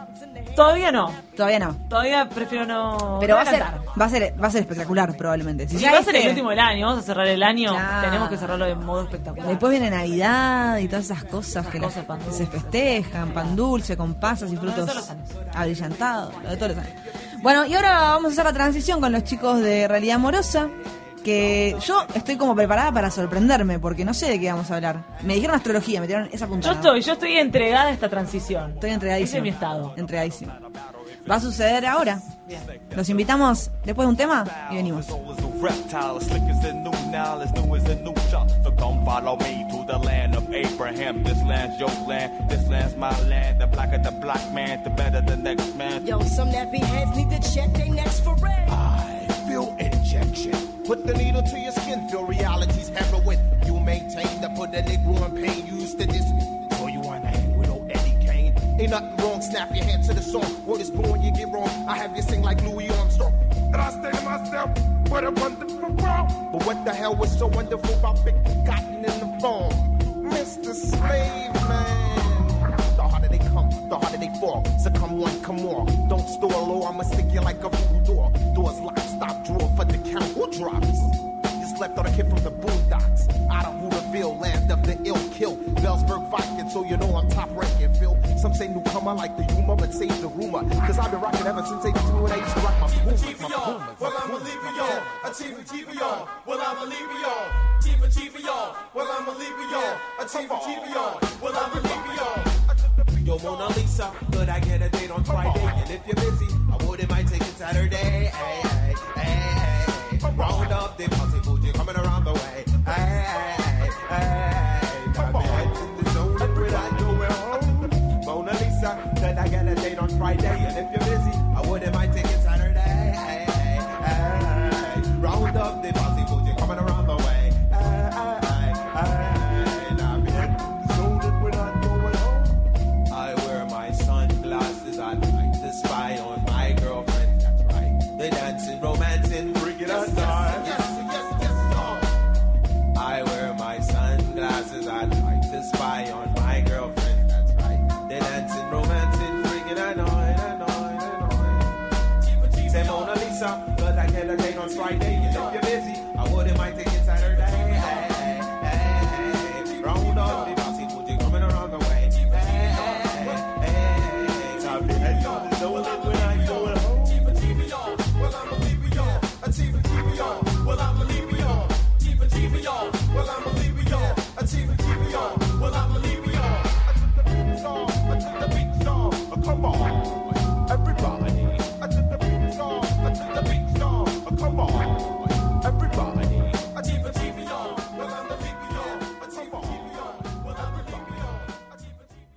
Todavía no. Todavía no. Todavía prefiero no. Pero no va a, ser, va, a ser, va a ser espectacular, probablemente. Si ya va a ser este- el último del año, vamos a cerrar el año, Claro. tenemos que cerrarlo de modo espectacular. Después viene Navidad y todas esas cosas que, cosas, las- pan que se festejan, pan dulce con pasas y frutos abrillantados, lo de todos los años. Bueno, y ahora vamos a hacer la transición con los chicos de Realidad Amorosa, que yo estoy como preparada para sorprenderme, porque no sé de qué vamos a hablar. Me dijeron astrología, me tiraron esa Yo puntada. estoy, yo estoy entregada a esta transición. Estoy entregadísima. Ese es mi estado. Entregadísima. Va a suceder ahora. Los invitamos después de un tema y venimos. Reptile, slick as a new now, as new as a new shot. So come follow me to the land of Abraham. This land's your land, this land's my land. The blacker the black man, the better the next man. Yo, some nappy heads need to check their necks for red. I feel injection. Put the needle to your skin. Feel reality's heroin. You maintain to put the Negro in pain. You used to this. Oh, you wanna hang with old Eddie Kane? Ain't nothing wrong. Snap your hand to the song. Word is born, you get wrong. I have you sing like Louis Armstrong. And I say to myself, what a wonderful world. But what the hell was so wonderful about Big Cotton in the phone? Mr. Slave Man. The harder they come, the harder they fall. So come one, come more. Don't store oh, low, I'ma stick you like a voodoo door. Doors locked, stop, drawer for the count. Who drops? You slept on a kid from the boondocks. Out of Hooterville, land of the ill kill. Bellsburg Viking, so you know I'm top ranking, Phil. Some say newcomer like the humor, but save the rumor. Cause I've been rocking ever since 82 when I used to rock my Pumas. My Pumas. Well, I'm a leaver, y'all. A chief of chief y'all. Well, I'm a leaver, y'all. Chief of chief y'all. Well, I'm a leaver, y'all. A chief of chief y'all. Well, I'm a leaver, y'all. Yo, Mona Lisa, could I get a date on Friday? And if you're busy, I wouldn't mind taking Saturday. Hey, hey, hey, hey. Round up the